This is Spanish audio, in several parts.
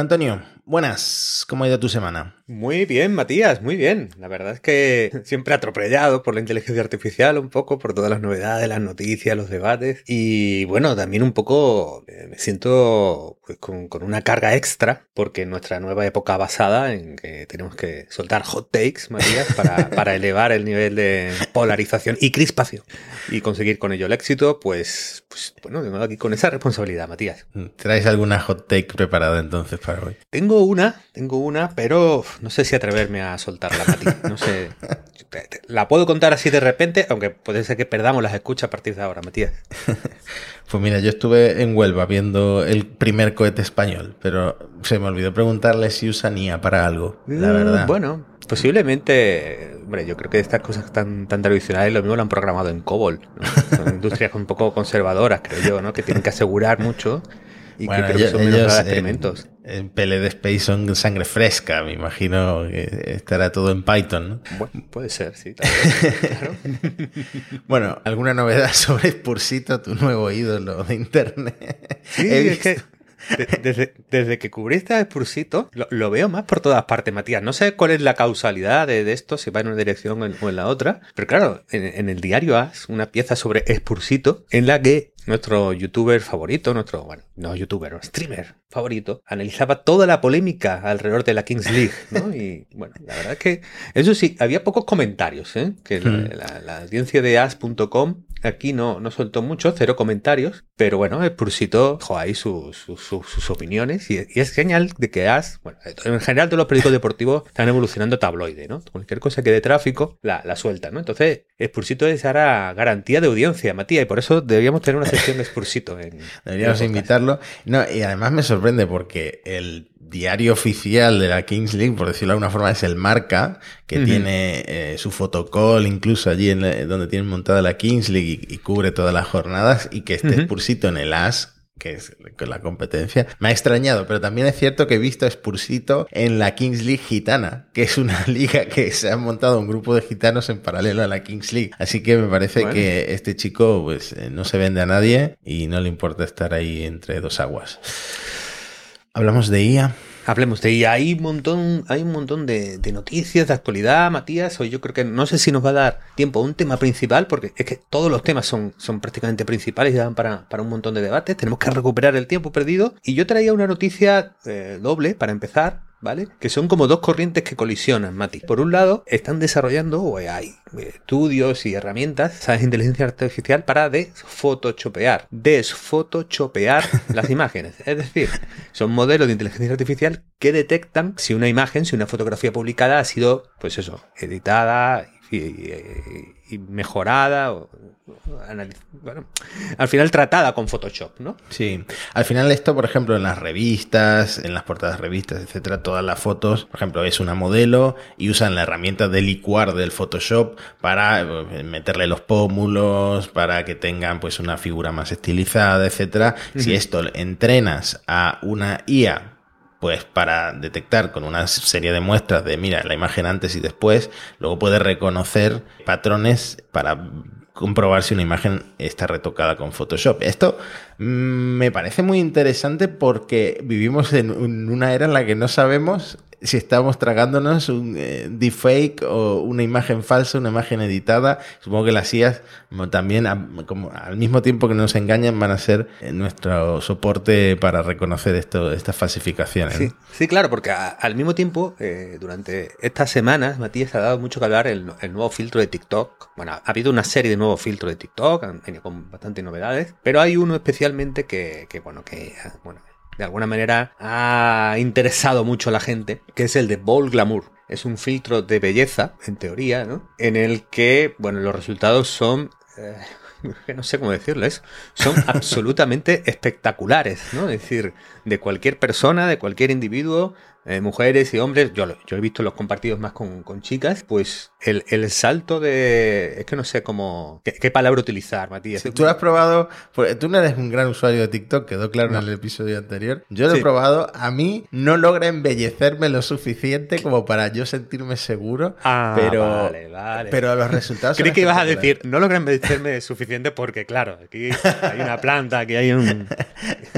Antonio, buenas. ¿Cómo ha ido tu semana? Muy bien, Matías, muy bien. La verdad es que siempre atropellado por la inteligencia artificial un poco, por todas las novedades, las noticias, los debates. Y bueno, también un poco eh, me siento pues, con, una carga extra, porque nuestra nueva época basada en que tenemos que soltar hot takes, Matías, para, para elevar el nivel de polarización y crispación y conseguir con ello el éxito, pues, pues bueno, vengo aquí con esa responsabilidad, Matías. ¿Traes alguna hot take preparada entonces para hoy? Tengo una, tengo una, pero no sé si atreverme a soltarla, Matías. No sé. La puedo contar así de repente, aunque puede ser que perdamos las escuchas a partir de ahora, Matías. Pues mira, yo estuve en Huelva viendo el primer cohete español, pero se me olvidó preguntarle si usa NIA para algo, la mm, verdad. Bueno, Posiblemente, hombre, yo creo que estas cosas tan, tan tradicionales lo mismo lo han programado en COBOL. Son industrias un poco conservadoras, creo yo, ¿no? Que tienen que asegurar mucho y que creo que son menos experimentos. En, PLD Space son sangre fresca, me imagino que estará todo en Python, ¿no? Bueno, puede ser, sí. bueno, ¿alguna novedad sobre Spursito, tu nuevo ídolo de internet? Sí, es que desde, que cubriste a Spursito, lo, veo más por todas partes, Matías. No sé cuál es la causalidad de, esto, si va en una dirección o en, la otra, pero claro, en, en el diario As, una pieza sobre Spursito, en la que nuestro youtuber favorito, nuestro, bueno, no youtuber, streamer favorito, analizaba toda la polémica alrededor de la Kings League, ¿no? Y bueno, la verdad es que, eso sí, había pocos comentarios, ¿eh? Que la, hmm. audiencia de as.com aquí no, no soltó mucho, cero comentarios, pero bueno, dejó ahí sus, sus, opiniones y, es genial de que As, bueno, en general todos los periódicos deportivos están evolucionando tabloide, ¿no? Cualquier cosa que dé tráfico la, la suelta, ¿no? Entonces, el Pursito es ahora garantía de audiencia, Matías, y por eso deberíamos tener una En, Deberíamos invitarlo. No, y además me sorprende porque el diario oficial de la Kings League, por decirlo de alguna forma, es el Marca, que tiene eh, su fotocall incluso allí en donde tienen montada la Kings League y, cubre todas las jornadas, y que esté Spursito en el AS que es la competencia, me ha extrañado, pero también es cierto que he visto a Spursito en la Kings League gitana, que es una liga que se ha montado un grupo de gitanos en paralelo a la Kings League. Así que me parece que este chico pues eh, no se vende a nadie y no le importa estar ahí entre dos aguas. Hablamos de IA. Hablemos de ella. Hay un montón, hay un montón de, noticias de actualidad, Matías. Hoy yo creo que no sé si nos va a dar tiempo a un tema principal, porque es que todos los temas son, son prácticamente principales y dan para, para un montón de debates. Tenemos que recuperar el tiempo perdido. Y yo traía una noticia eh, doble para empezar, ¿vale? Que son como dos corrientes que colisionan, Mati. Por un lado, están desarrollando, o hay estudios y herramientas, ¿sabes? Inteligencia artificial para desfotochopear, desfotochopear las imágenes. Es decir, son modelos de inteligencia artificial que detectan si una imagen, si una fotografía publicada ha sido, pues eso, editada y, mejorada, o, bueno, al final tratada con Photoshop, ¿no? Sí, al final esto, por ejemplo, en las revistas, en las portadas de revistas, etcétera, todas las fotos, por ejemplo, es una modelo y usan la herramienta de licuar del Photoshop para eh, meterle los pómulos, para que tengan pues una figura más estilizada, etcétera. Si esto entrenas a una IA pues para detectar con una serie de muestras de, mira, la imagen antes y después, luego puede reconocer patrones para comprobar si una imagen está retocada con Photoshop. Esto mm, me parece muy interesante porque vivimos en una era en la que no sabemos si estamos tragándonos un eh, deepfake o una imagen falsa, una imagen editada. Supongo que las IAS también, como, al mismo tiempo que nos engañan, van a ser eh, nuestro soporte para reconocer esto, estas falsificaciones. Sí, sí claro, porque al mismo tiempo, eh, durante estas semanas, Matías ha dado mucho que hablar el, el, nuevo filtro de TikTok. Bueno, ha habido una serie de nuevos filtros de TikTok, han venido con bastantes novedades, pero hay uno especialmente que, que bueno, que, bueno, de alguna manera ha interesado mucho a la gente, que es el de Bold Glamour. Es un filtro de belleza, en teoría, ¿no? En el que, bueno, los resultados son... Eh, no sé cómo decirles, son absolutamente espectaculares, ¿no? Es decir, de cualquier persona, de cualquier individuo, eh, mujeres y hombres, yo, yo he visto los compartidos más con, chicas, pues el, el, salto de... Es que no sé cómo... ¿Qué, palabra utilizar, Matías? tú has probado... Tú no eres un gran usuario de TikTok, quedó claro en el episodio anterior. Yo lo he probado, a mí no logra embellecerme lo suficiente como para yo sentirme seguro, ah, pero, vale, vale. pero los resultados... Creí que ibas a decir, no logra embellecerme suficiente porque, claro, aquí hay una planta, aquí hay un...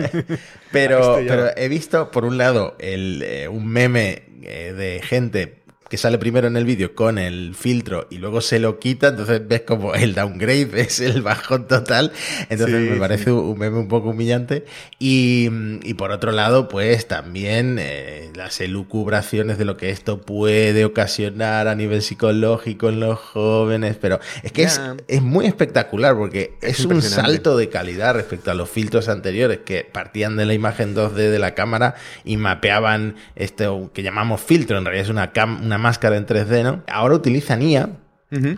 pero, pero he visto, por un lado, el, eh, un meme eh, de gente que sale primero en el vídeo con el filtro y luego se lo quita, entonces ves como el downgrade es el bajón total, entonces me parece un meme un poco humillante. Y, por otro lado, pues también eh, las elucubraciones de lo que esto puede ocasionar a nivel psicológico en los jóvenes, pero es que es, es, muy espectacular porque es, un salto de calidad respecto a los filtros anteriores que partían de la imagen 2D de la cámara y mapeaban esto que llamamos filtro, en realidad es una, una máscara en 3D, ¿no? Ahora utilizan IA,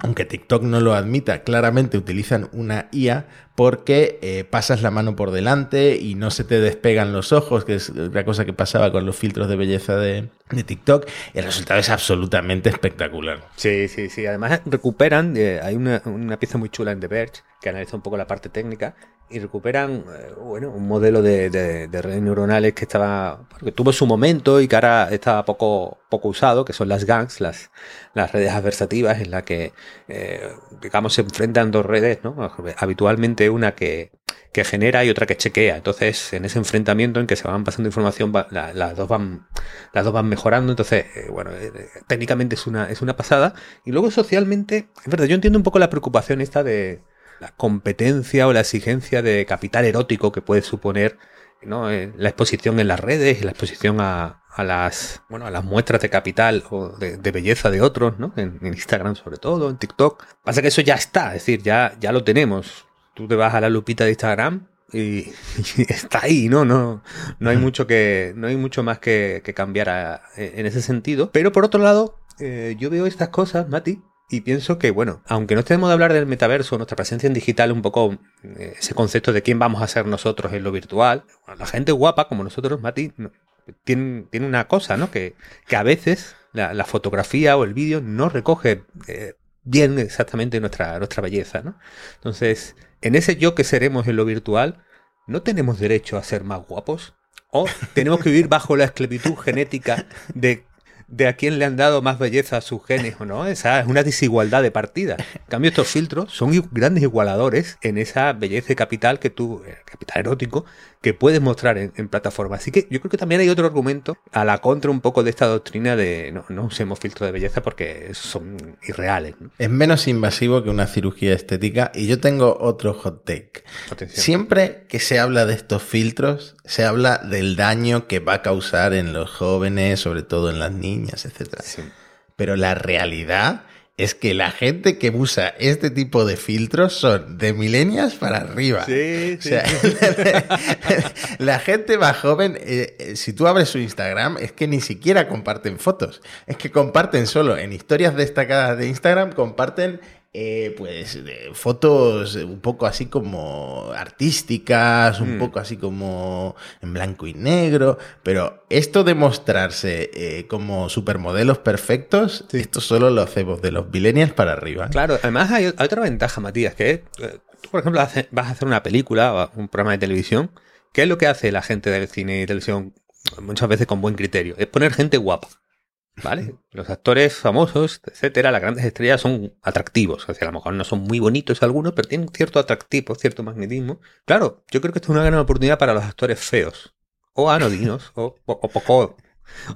aunque TikTok no lo admita, claramente utilizan una IA porque eh, pasas la mano por delante y no se te despegan los ojos, que es la cosa que pasaba con los filtros de belleza de, TikTok. El resultado es absolutamente espectacular. Sí, sí, sí. Además recuperan, eh, hay una, una, pieza muy chula en The Verge que analiza un poco la parte técnica y recuperan eh, bueno, un modelo de, de, redes neuronales que estaba que tuvo su momento y que ahora estaba poco, poco usado, que son las GANs, las, las redes adversativas, en la que eh, digamos se enfrentan dos redes, ¿no? habitualmente una que, que, genera y otra que chequea. Entonces, en ese enfrentamiento en que se van pasando información, las, dos van, las dos van mejorando. Entonces, eh, bueno, técnicamente es una, es una pasada. Y luego socialmente, es verdad, yo entiendo un poco la preocupación esta de la competencia o la exigencia de capital erótico que puede suponer ¿no? Eh, la exposición en las redes y la exposición a, a, las bueno a las muestras de capital o de, belleza de otros, ¿no? En, Instagram sobre todo, en TikTok. Pasa que eso ya está, es decir, ya, ya lo tenemos. Tú te vas a la lupita de Instagram y, está ahí, ¿no? No, no hay mucho que, no hay mucho más que, cambiar en ese sentido. Pero por otro lado, eh, yo veo estas cosas, Mati, y pienso que, bueno, aunque no estemos de hablar del metaverso, nuestra presencia en digital, un poco eh, ese concepto de quién vamos a ser nosotros en lo virtual, la gente guapa como nosotros, Mati, tiene, tiene una cosa, ¿no? Que, que a veces la, fotografía o el vídeo no recoge eh, bien exactamente nuestra, nuestra belleza, ¿no? Entonces, en ese yo que seremos en lo virtual, ¿no tenemos derecho a ser más guapos? ¿O tenemos que vivir bajo la esclavitud genética de de a quién le han dado más belleza a sus genes o no. Esa es una desigualdad de partida. En cambio, estos filtros son grandes igualadores en esa belleza capital que tú, eh, capital erótico, que puedes mostrar en, plataforma. Así que yo creo que también hay otro argumento a la contra un poco de esta doctrina de no, no usemos filtros de belleza porque son irreales. Es menos invasivo que una cirugía estética y yo tengo otro hot take. Siempre que se habla de estos filtros, se habla del daño que va a causar en los jóvenes, sobre todo en las niñas, etc. Pero la realidad es que la gente que usa este tipo de filtros son de milenias para arriba. Sí, sí. la gente más joven, eh, eh, si tú abres su Instagram, es que ni siquiera comparten fotos. Es que comparten solo en historias destacadas de Instagram, comparten eh, pues fotos un poco así como artísticas, un mm. poco así como en blanco y negro, pero esto de mostrarse eh, como supermodelos perfectos, esto solo lo hacemos de los millennials para arriba. Claro, además hay, otra ventaja, Matías, que eh, tú, por ejemplo, vas a hacer una película o un programa de televisión, ¿qué es lo que hace la gente del cine y televisión muchas veces con buen criterio? Es poner gente guapa. ¿Vale? Los actores famosos, etcétera, las grandes estrellas son atractivos. O sea, a lo mejor no son muy bonitos algunos, pero tienen cierto atractivo, cierto magnetismo. Claro, yo creo que esto es una gran oportunidad para los actores feos, o anodinos, o, poco,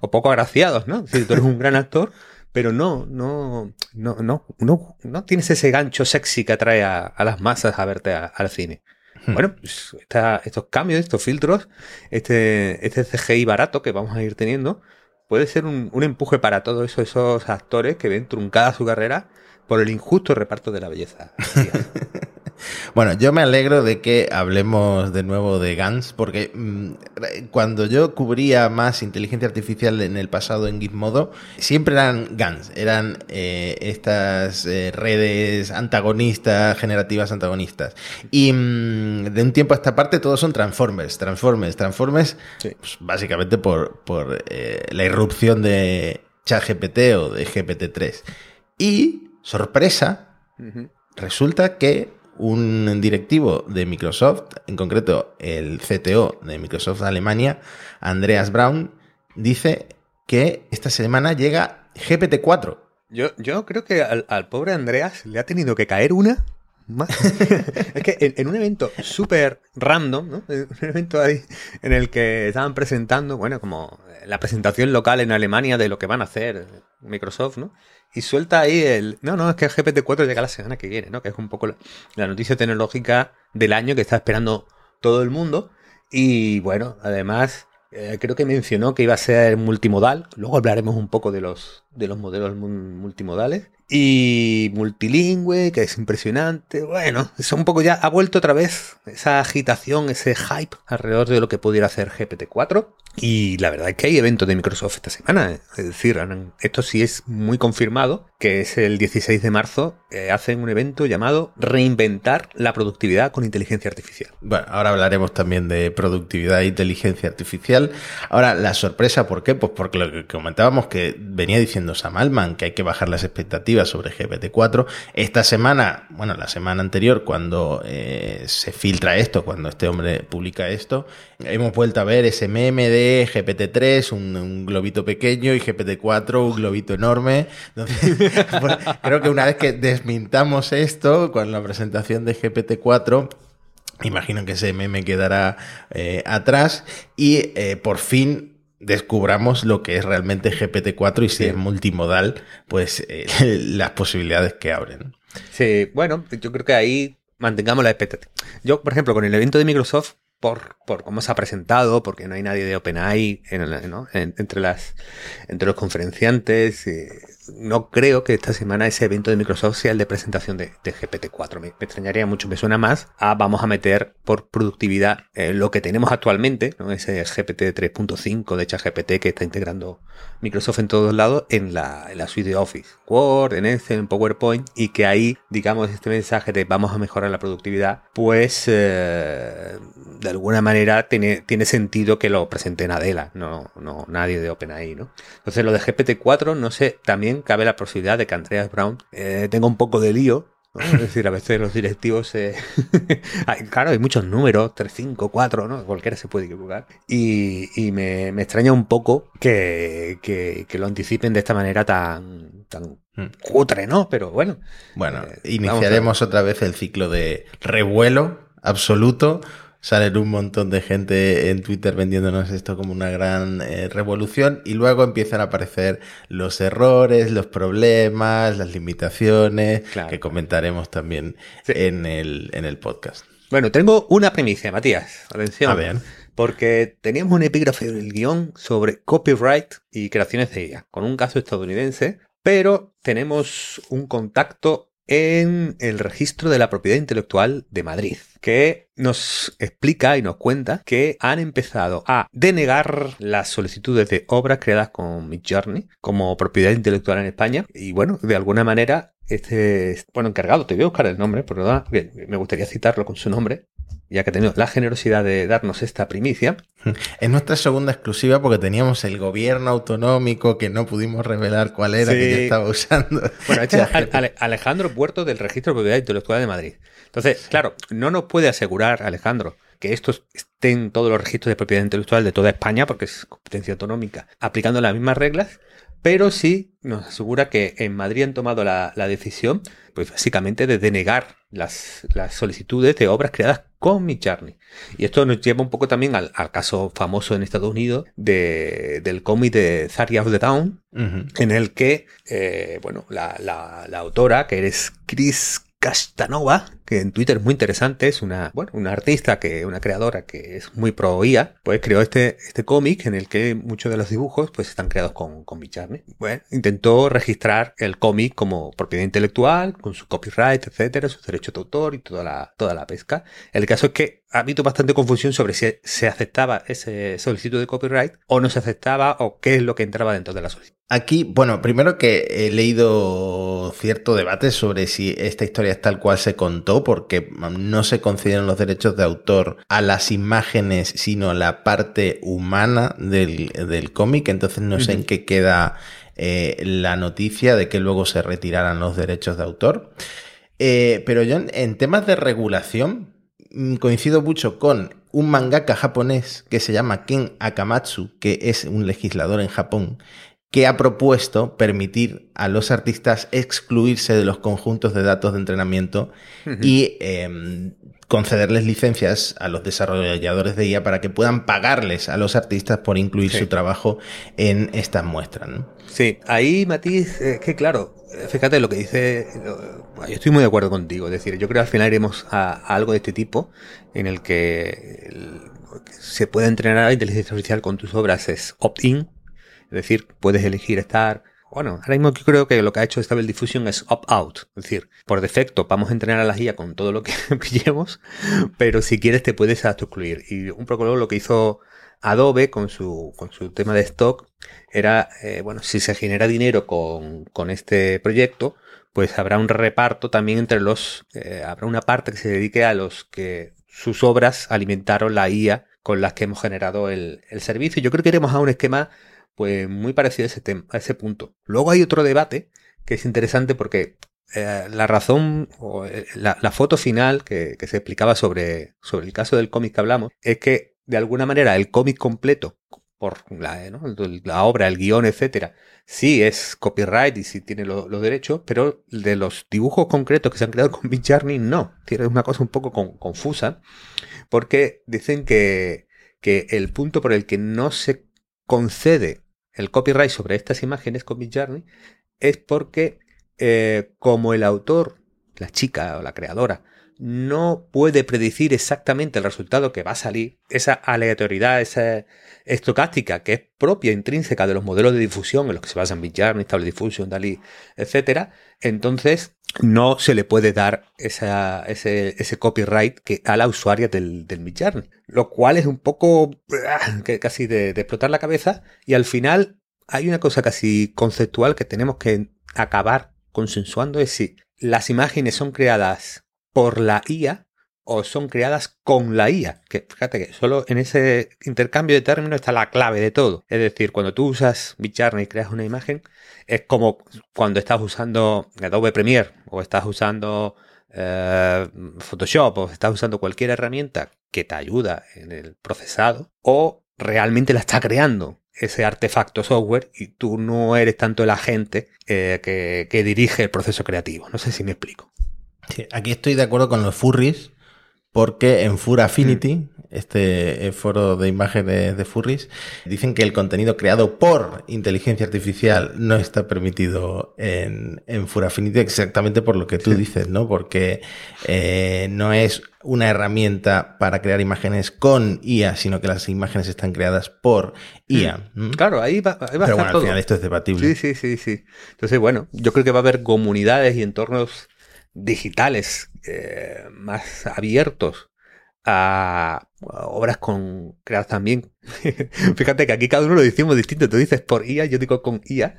o poco agraciados, ¿no? Si tú eres un gran actor, pero no, no, no, no, no, no tienes ese gancho sexy que atrae a, las masas a verte al cine. Hmm. Bueno, pues estos cambios, estos filtros, este, este CGI barato que vamos a ir teniendo, puede ser un, empuje para todos esos actores que ven truncada su carrera por el injusto reparto de la belleza. Bueno, yo me alegro de que hablemos de nuevo de GANs, porque mmm, cuando yo cubría más inteligencia artificial en el pasado en Gizmodo, siempre eran GANs, eran eh, estas eh, redes antagonistas, generativas antagonistas. Y mmm, de un tiempo a esta parte todos son Transformers, Transformers, Transformers, sí. pues, básicamente por, por eh, la irrupción de ChatGPT o de GPT-3. Y, sorpresa, uh -huh. resulta que un directivo de Microsoft, en concreto el CTO de Microsoft Alemania, Andreas Braun, dice que esta semana llega GPT-4. Yo, yo creo que al, pobre Andreas le ha tenido que caer una. Es que en, en un evento súper random, ¿no? un evento ahí en el que estaban presentando, bueno, como la presentación local en Alemania de lo que van a hacer Microsoft, ¿no? Y suelta ahí el. No, no, es que el GPT-4 llega la semana que viene, ¿no? Que es un poco la, noticia tecnológica del año que está esperando todo el mundo. Y bueno, además, eh, creo que mencionó que iba a ser multimodal. Luego hablaremos un poco de los, de los modelos multimodales. Y multilingüe, que es impresionante. Bueno, eso un poco ya ha vuelto otra vez esa agitación, ese hype alrededor de lo que pudiera hacer GPT-4. Y la verdad es que hay eventos de Microsoft esta semana. Es decir, esto sí es muy confirmado, que es el 16 de marzo, eh, hacen un evento llamado Reinventar la productividad con inteligencia artificial. Bueno, ahora hablaremos también de productividad e inteligencia artificial. Ahora, la sorpresa, ¿por qué? Pues porque lo que comentábamos que venía diciendo Sam Altman, que hay que bajar las expectativas sobre GPT-4. Esta semana, bueno, la semana anterior, cuando eh, se filtra esto, cuando este hombre publica esto, hemos vuelto a ver ese meme de GPT-3, un, un, globito pequeño, y GPT-4, un globito enorme. creo que una vez que desmintamos esto con la presentación de GPT-4, imagino que ese meme quedará eh, atrás y eh, por fin descubramos lo que es realmente GPT-4 y si sí. es multimodal, pues eh, las posibilidades que abren. Sí, bueno, yo creo que ahí mantengamos la expectativa. Yo, por ejemplo, con el evento de Microsoft, por, por cómo se ha presentado, porque no hay nadie de OpenAI en, ¿no? en, entre, las, entre los conferenciantes. Eh, no creo que esta semana ese evento de Microsoft sea el de presentación de, de GPT-4. Me, extrañaría mucho, me suena más a vamos a meter por productividad eh, lo que tenemos actualmente, ¿no? ese GPT 3.5 de ChatGPT que está integrando Microsoft en todos lados en la, suite de Office, Word, en Excel, en PowerPoint, y que ahí, digamos, este mensaje de vamos a mejorar la productividad, pues eh, de alguna manera tiene, tiene sentido que lo presente Adela, no, no nadie de OpenAI, ¿no? Entonces lo de GPT-4, no sé, también cabe la posibilidad de que Andreas Brown eh, tenga un poco de lío ¿no? Es decir, a veces los directivos, eh... hay, claro, hay muchos números, 3, 5, 4, ¿no? Cualquiera se puede equivocar. Y, y me, me, extraña un poco que, que, que, lo anticipen de esta manera tan, tan cutre, ¿no? Pero bueno. Bueno, eh, iniciaremos otra vez el ciclo de revuelo absoluto salen un montón de gente en Twitter vendiéndonos esto como una gran eh, revolución y luego empiezan a aparecer los errores, los problemas, las limitaciones claro. que comentaremos también sí. en, el, en el podcast. Bueno, tengo una primicia, Matías. Atención. A ver. Porque teníamos un epígrafe del guion sobre copyright y creaciones de ella, con un caso estadounidense, pero tenemos un contacto en el registro de la propiedad intelectual de Madrid, que nos explica y nos cuenta que han empezado a denegar las solicitudes de obras creadas con Midjourney como propiedad intelectual en España. Y bueno, de alguna manera este, bueno, encargado, te voy a buscar el nombre, verdad, me gustaría citarlo con su nombre, ya que ha tenido la generosidad de darnos esta primicia. Es nuestra segunda exclusiva porque teníamos el gobierno autonómico que no pudimos revelar cuál era sí. que ya estaba usando. Bueno, este es Ale Alejandro Puerto del Registro de Propiedad Intelectual de Madrid. Entonces, claro, no nos puede asegurar, Alejandro, que esto esté en todos los registros de propiedad intelectual de toda España, porque es competencia autonómica, aplicando las mismas reglas, pero sí nos asegura que en Madrid han tomado la, la decisión, pues básicamente de denegar las, las, solicitudes de obras creadas con Midjourney. Y esto nos lleva un poco también al, al caso famoso en Estados Unidos de, del cómic de Zaria of the Town, uh -huh. en el que, eh, bueno, la, la, la, autora, que eres Chris Castanova, que en Twitter es muy interesante, es una, bueno, una artista que, una creadora que es muy pro IA, pues creó este, este cómic en el que muchos de los dibujos pues están creados con, con Midjourney. Bueno, intentó registrar el cómic como propiedad intelectual, con su copyright, etcétera, sus derechos de autor y toda la, toda la pesca. El caso es que ha habido bastante confusión sobre si se aceptaba ese solicitud de copyright o no se aceptaba o qué es lo que entraba dentro de la solicitud. Aquí, bueno, primero que he leído cierto debate sobre si esta historia es tal cual se contó, porque no se consideran los derechos de autor a las imágenes, sino a la parte humana del, cómic, entonces no sé en qué queda eh, la noticia de que luego se retiraran los derechos de autor. Eh, pero yo en temas de regulación, Mm, coincido mucho con un mangaka japonés que se llama Ken Akamatsu, que es un legislador en Japón, que ha propuesto permitir a los artistas excluirse de los conjuntos de datos de entrenamiento y em, concederles licencias a los desarrolladores de IA para que puedan pagarles a los artistas por incluir su trabajo en estas muestras. Sí, ahí Matiz, es que claro, fíjate lo que dice, yo estoy muy de acuerdo contigo, es decir, yo creo que al final iremos a, algo de este tipo en el que se puede entrenar a la inteligencia artificial con tus obras es opt-in, decir, puedes elegir estar bueno, ahora mismo creo que lo que ha hecho Stable Diffusion es opt-out. Es decir, por defecto vamos a entrenar a la guía con todo lo que pillemos, pero si quieres te puedes autoexcluir. Y un poco lo que hizo Adobe con su, con su tema de stock era, eh, bueno, si se genera dinero con, con, este proyecto, pues habrá un reparto también entre los, eh, habrá una parte que se dedique a los que sus obras alimentaron la IA con las que hemos generado el, el servicio. Yo creo que iremos a un esquema pues muy parecido a ese, tema, a ese punto. Luego hay otro debate que es interesante porque eh, la razón o la, la, foto final que, que, se explicaba sobre, sobre el caso del cómic que hablamos es que de alguna manera el cómic completo, por la, la obra, el guion, etcétera, sí es copyright y sí tiene los derechos, pero de los dibujos concretos que se han creado con Journey no. Tiene una cosa un poco confusa, porque dicen que, que el punto por el que no se concede el copyright sobre estas imágenes con Big Journey es porque eh, como el autor, la chica o la creadora, no puede predecir exactamente el resultado que va a salir, esa aleatoriedad, esa estocástica que es propia, intrínseca de los modelos de difusión en los que se basan Midjourney, Stable Diffusion, DALI, etc., entonces no se le puede dar esa, ese, ese, copyright que, a la usuaria del, del Midjourney. Lo cual es un poco ah, casi de, de explotar la cabeza y al final hay una cosa casi conceptual que tenemos que acabar consensuando es si las imágenes son creadas por la IA o son creadas con la IA. Que fíjate que solo en ese intercambio de términos está la clave de todo. Es decir, cuando tú usas Midjourney y creas una imagen, es como cuando estás usando Adobe Premiere o estás usando eh, Photoshop o estás usando cualquier herramienta que te ayuda en el procesado o realmente la está creando ese artefacto software y tú no eres tanto el agente eh, que dirige el proceso creativo. No sé si me explico aquí estoy de acuerdo con los furries, porque en Fur Affinity, mm. este foro de imágenes de furries, dicen que el contenido creado por inteligencia artificial no está permitido en, en Fur Affinity exactamente por lo que tú dices, ¿no? Porque eh, no es una herramienta para crear imágenes con IA, sino que las imágenes están creadas por IA. Mm. Claro, ahí va, ahí va Pero bueno, al final esto es debatible. Sí, sí, sí, sí. Entonces, bueno, yo creo que va a haber comunidades y entornos digitales eh, más abiertos a, obras con creadas también. Fíjate que aquí cada uno lo decimos distinto. Tú dices por IA, yo digo con IA.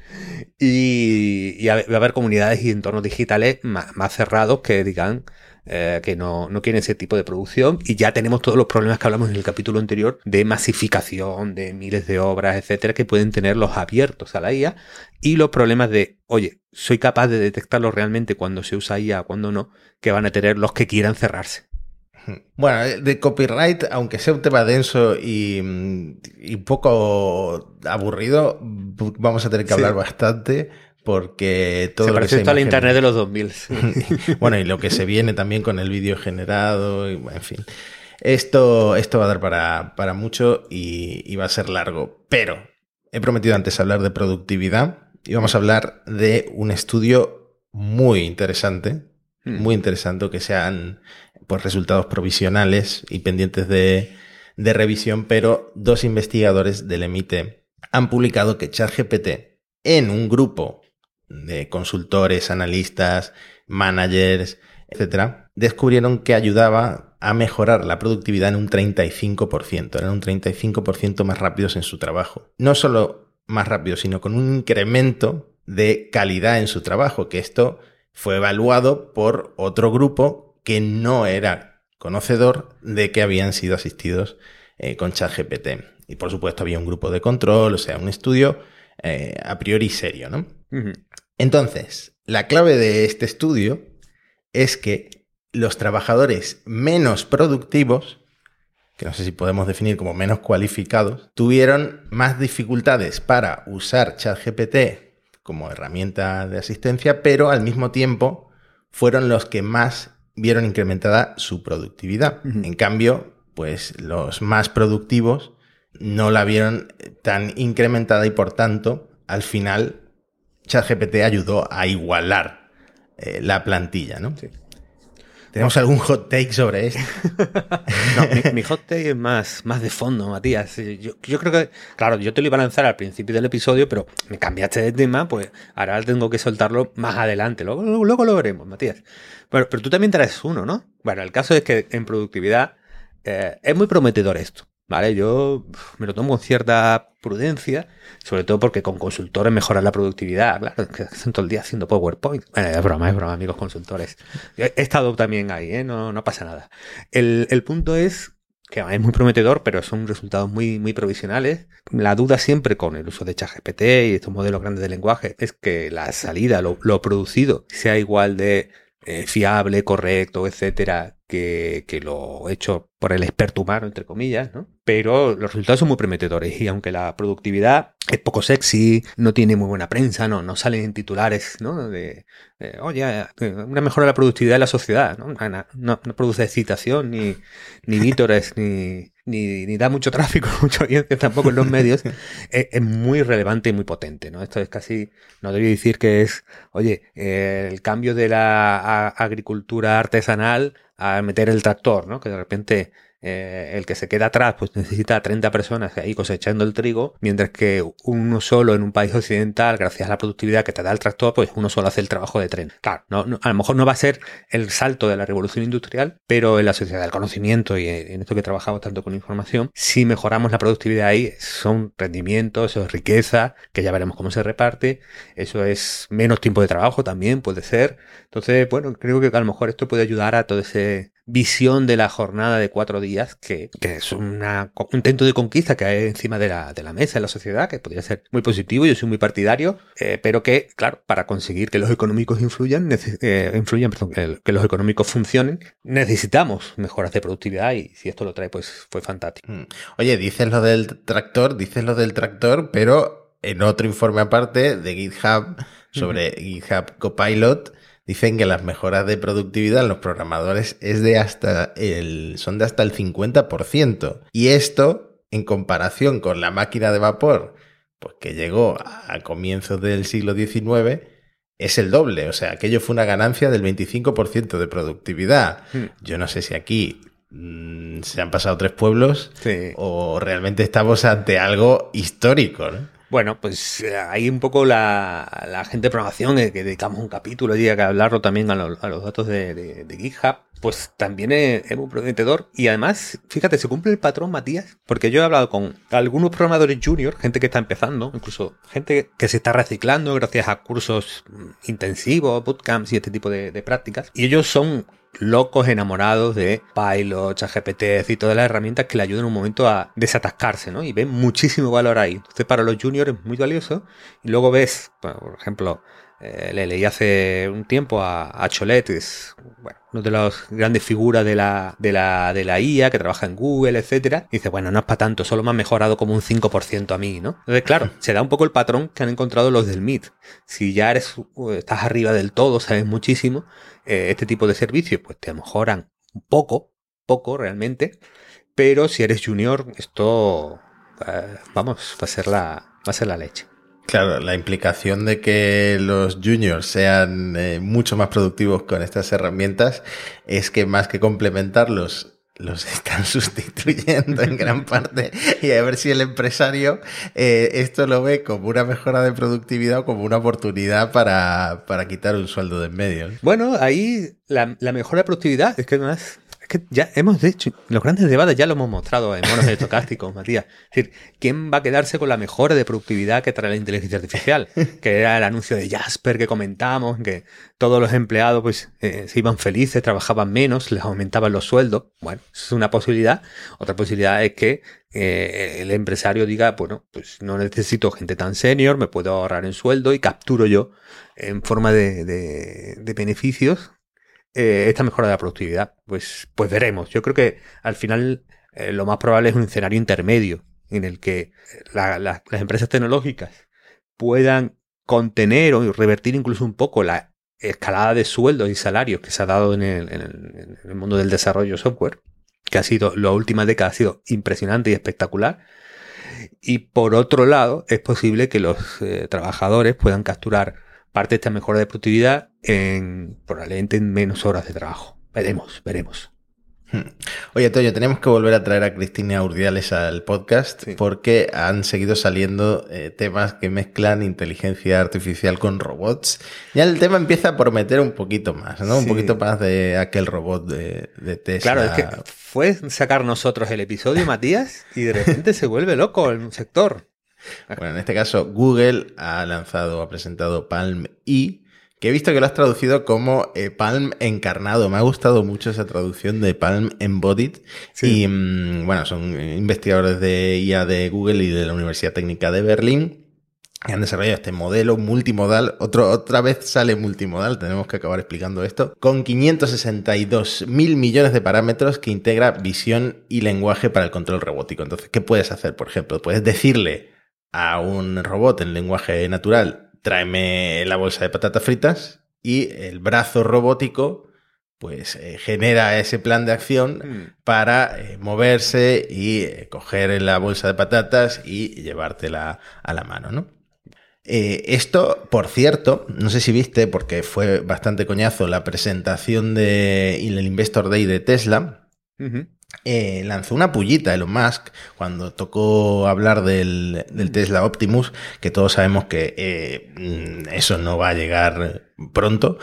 Y, va a haber comunidades y entornos digitales más, más cerrados que digan eh, que no, no quieren ese tipo de producción. Y ya tenemos todos los problemas que hablamos en el capítulo anterior de masificación, de miles de obras, etcétera, que pueden tener los abiertos a la IA y los problemas de, oye, soy capaz de detectarlo realmente cuando se usa IA, cuando no, que van a tener los que quieran cerrarse. Bueno, de copyright, aunque sea un tema denso y, un poco aburrido, vamos a tener que hablar bastante porque todo se parece esto al internet de los 2000. bueno, y lo que se viene también con el vídeo generado, y, en fin. Esto, esto va a dar para, para mucho y, y, va a ser largo. Pero he prometido antes hablar de productividad y vamos a hablar de un estudio muy interesante mm. muy interesante que sean pues, resultados provisionales y pendientes de, de revisión, pero dos investigadores del EMITE han publicado que ChatGPT en un grupo de consultores, analistas, managers, etcétera, descubrieron que ayudaba a mejorar la productividad en un 35%, eran un 35% más rápidos en su trabajo. No solo más rápido, sino con un incremento de calidad en su trabajo, que esto fue evaluado por otro grupo que no era conocedor de que habían sido asistidos eh, con ChatGPT. Y por supuesto había un grupo de control, o sea, un estudio eh, a priori serio, ¿no? Entonces, la clave de este estudio es que los trabajadores menos productivos, que no sé si podemos definir como menos cualificados, tuvieron más dificultades para usar ChatGPT como herramienta de asistencia, pero al mismo tiempo fueron los que más vieron incrementada su productividad. En cambio, pues los más productivos no la vieron tan incrementada y por tanto, al final, ChatGPT ayudó a igualar eh, la plantilla, ¿no? ¿Tenemos algún hot take sobre esto? no, mi, hot take es más, más de fondo, Matías. Yo, creo que, claro, yo te lo iba a lanzar al principio del episodio, pero me cambiaste de tema, pues ahora tengo que soltarlo más adelante. Luego, luego, lo veremos, Matías. Bueno, pero tú también traes uno, ¿no? Bueno, el caso es que en productividad eh, es muy prometedor esto. ¿Vale? Yo me lo tomo con cierta prudencia, sobre todo porque con consultores mejora la productividad. Claro, que hacen todo el día haciendo PowerPoint. es broma, es broma, amigos consultores. He estado también ahí, ¿eh? no, no pasa nada. El, el punto es que es muy prometedor, pero son resultados muy, muy provisionales. La duda siempre con el uso de ChatGPT y estos modelos grandes de lenguaje es que la salida, lo, lo producido, sea igual de eh, fiable, correcto, etcétera, que, que, lo hecho por el experto humano, entre comillas, ¿no? Pero los resultados son muy prometedores y aunque la productividad es poco sexy, no tiene muy buena prensa, no, no salen en titulares, ¿no? De, oye, una mejora de la productividad de la sociedad, ¿no? No, no, produce excitación, ni, ni vítores, ni, ni, ni, da mucho tráfico, mucha audiencia tampoco en los medios, es, muy relevante y muy potente, ¿no? Esto es casi, no debí decir que es, oye, el cambio de la agricultura artesanal a meter el tractor, ¿no? Que de repente eh, el que se queda atrás pues necesita 30 personas ahí cosechando el trigo, mientras que uno solo en un país occidental, gracias a la productividad que te da el tractor, pues uno solo hace el trabajo de tren. Claro, no, a lo mejor no va a ser el salto de la revolución industrial, pero en la sociedad del conocimiento y en esto que trabajamos tanto con información, si mejoramos la productividad ahí, son rendimientos, eso es riqueza, que ya veremos cómo se reparte, eso es menos tiempo de trabajo también, puede ser. Entonces, bueno, creo que a lo mejor esto puede ayudar a todo ese visión de la jornada de cuatro días, que, es un intento de conquista que hay encima de la, de la mesa en la sociedad, que podría ser muy positivo, yo soy muy partidario, eh, pero que, claro, para conseguir que los económicos influyan, eh, influyan perdón, que, los económicos funcionen, necesitamos mejoras de productividad y si esto lo trae, pues fue fantástico. Mm. Oye, dices lo del tractor, dices lo del tractor, pero en otro informe aparte de GitHub sobre GitHub Copilot, Dicen que las mejoras de productividad en los programadores es de hasta el, son de hasta el 50%. Y esto, en comparación con la máquina de vapor, pues que llegó a comienzos del siglo XIX, es el doble. O sea, aquello fue una ganancia del 25% de productividad. Hmm. Yo no sé si aquí mm, se han pasado tres pueblos o realmente estamos ante algo histórico. ¿no? Bueno, pues eh, hay un poco la, la gente de programación, eh, que dedicamos un capítulo y que hablarlo también a, los datos de, GitHub, pues también es, muy prometedor. Y además, fíjate, se cumple el patrón, Matías, porque yo he hablado con algunos programadores junior, gente que está empezando, incluso gente que se está reciclando gracias a cursos intensivos, bootcamps y este tipo de, de prácticas. Y ellos son locos enamorados de Pilot, GPT y todas las herramientas que le ayudan un momento a desatascarse, ¿no? Y ven muchísimo valor ahí. Entonces, para los juniors es muy valioso. Y luego ves, por ejemplo, eh, le leí hace un tiempo a, es bueno, una de las grandes figuras de la, de, la, de la IA, que trabaja en Google, etcétera. dice, bueno, no es para tanto, solo me ha mejorado como un 5% a mí, ¿no? Entonces, claro, se da un poco el patrón que han encontrado los del MIT. Si ya eres, estás arriba del todo, sabes muchísimo, eh, este tipo de servicios, pues te mejoran un poco, poco realmente. Pero si eres junior, esto, eh, vamos, va a ser la, va a ser la leche. Claro, la implicación de que los juniors sean eh, mucho más productivos con estas herramientas es que más que complementarlos, los están sustituyendo en gran parte y a ver si el empresario eh, esto lo ve como una mejora de productividad o como una oportunidad para, para quitar un sueldo de en medio. Bueno, ahí la, la mejora de productividad es que más que ya hemos dicho, los grandes debates ya lo hemos mostrado en monos estocásticos, Matías. Es decir, ¿quién va a quedarse con la mejora de productividad que trae la inteligencia artificial? Que era el anuncio de Jasper que comentamos, que todos los empleados pues eh, se iban felices, trabajaban menos, les aumentaban los sueldos. Bueno, es una posibilidad. Otra posibilidad es que eh, el empresario diga, bueno, pues no necesito gente tan senior, me puedo ahorrar en sueldo y capturo yo en forma de, de beneficios eh, esta mejora de la productividad? Pues, pues veremos. Yo creo que al final eh, lo más probable es un escenario intermedio en el que las empresas tecnológicas puedan contener o revertir incluso un poco la escalada de sueldos y salarios que se ha dado en el, mundo del desarrollo software, que ha sido, la última década ha sido impresionante y espectacular. Y por otro lado, es posible que los eh, trabajadores puedan capturar parte de esta mejora de productividad en probablemente en menos horas de trabajo. Veremos, veremos. Hmm. Oye, Toyo, tenemos que volver a traer a Cristina Urdiales al podcast porque han seguido saliendo eh, temas que mezclan inteligencia artificial con robots. Ya el tema empieza a prometer un poquito más, ¿no? Un poquito más de aquel robot de, de, Tesla. Claro, es que fue sacar nosotros el episodio, Matías, y de repente se vuelve loco el sector. Bueno, en este caso, Google ha lanzado, ha presentado Palm E, que he visto que lo has traducido como eh, Palm encarnado. Me ha gustado mucho esa traducción de Palm Embodied. Y mm, bueno, son investigadores de IA de Google y de la Universidad Técnica de Berlín. Que han desarrollado este modelo multimodal. Otro, otra vez sale multimodal, tenemos que acabar explicando esto. Con 562 mil millones de parámetros que integra visión y lenguaje para el control robótico. Entonces, ¿qué puedes hacer? Por ejemplo, puedes decirle a un robot en lenguaje natural, tráeme la bolsa de patatas fritas y el brazo robótico pues eh, genera ese plan de acción hmm. para eh, moverse y eh, coger la bolsa de patatas y llevártela a la mano, ¿no? esto, por cierto, no sé si viste, porque fue bastante coñazo la presentación de el Investor Day de Tesla. Eh, lanzó una pullita Elon Musk cuando tocó hablar del, Tesla Optimus, que todos sabemos que eh, eso no va a llegar pronto.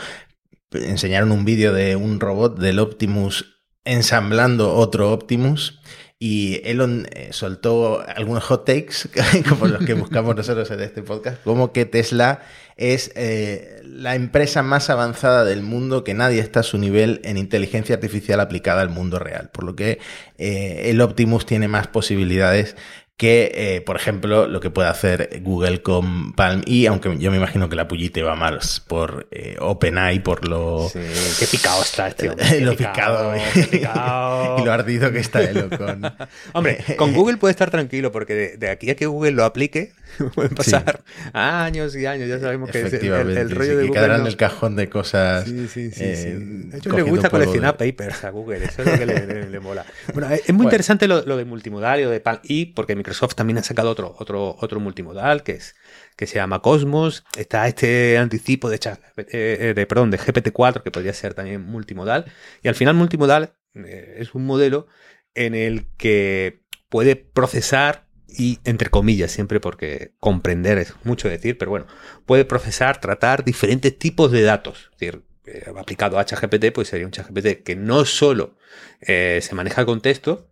Enseñaron un vídeo de un robot del Optimus ensamblando otro Optimus y Elon eh, soltó algunos hot takes, como los que buscamos nosotros en este podcast, como que Tesla es eh, la empresa más avanzada del mundo, que nadie está a su nivel en inteligencia artificial aplicada al mundo real, por lo que eh, el Optimus tiene más posibilidades que, eh, por ejemplo, lo que puede hacer Google con Palm. Y aunque yo me imagino que la pullita va más por eh, OpenAI, por lo... Sí, qué picado está este lo picado, y lo ardido que está el con... Hombre, con Google puede estar tranquilo porque de, aquí a que Google lo aplique pueden pasar años y años, ya sabemos que es el, el, rollo de Google... quedará en el cajón de cosas... Sí, sí, sí. Eh, gusta coleccionar papers a Google, eso es lo que le, mola. Bueno, es muy interesante lo, de multimodal y lo de Palm y porque Microsoft también ha sacado otro, otro, otro multimodal que es que se llama Cosmos. Está este anticipo de, eh, de, perdón, de GPT-4 que podría ser también multimodal. Y al final multimodal eh, es un modelo en el que puede procesar y entre comillas siempre porque comprender es mucho decir, pero bueno, puede procesar, tratar diferentes tipos de datos. Es decir, eh, aplicado a HGPT, pues sería un HGPT que no solo se maneja con texto,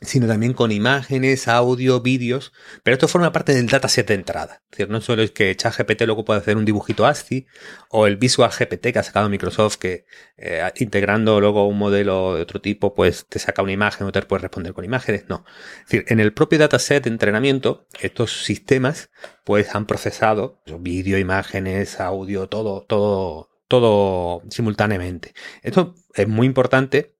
sino también con imágenes, audio, vídeos, pero esto forma parte del dataset de entrada. Es decir, no solo es que ChatGPT luego puede hacer un dibujito ASCII o el Visual GPT que ha sacado Microsoft que eh, integrando luego un modelo de otro tipo pues te saca una imagen o te puedes responder con imágenes, no. Es decir, en el propio dataset de entrenamiento estos sistemas pues han procesado vídeo, imágenes, audio, todo, todo, todo simultáneamente. Esto es muy importante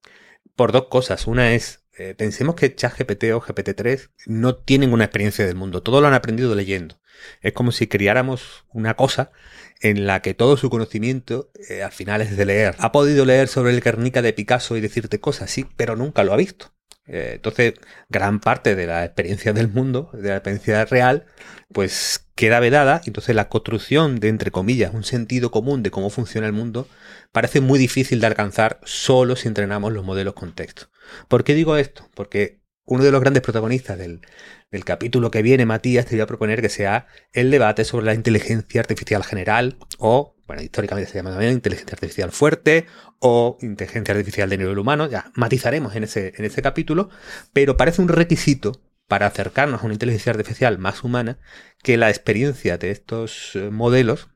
por dos cosas. Una es eh, pensemos que ChatGPT o GPT-3 no tienen una experiencia del mundo, todo lo han aprendido leyendo. Es como si criáramos una cosa en la que todo su conocimiento eh, al final es de leer. Ha podido leer sobre el Guernica de Picasso y decirte cosas, sí, pero nunca lo ha visto. Eh, entonces, gran parte de la experiencia del mundo, de la experiencia real, pues queda vedada, entonces la construcción de, entre comillas, un sentido común de cómo funciona el mundo parece muy difícil de alcanzar solo si entrenamos los modelos con texto. ¿Por qué digo esto? Porque uno de los grandes protagonistas del, del capítulo que viene, Matías, te voy a proponer que sea el debate sobre la inteligencia artificial general o, bueno, históricamente se llama también inteligencia artificial fuerte o inteligencia artificial de nivel humano, ya matizaremos en ese, en ese capítulo, pero parece un requisito para acercarnos a una inteligencia artificial más humana que la experiencia de estos eh, modelos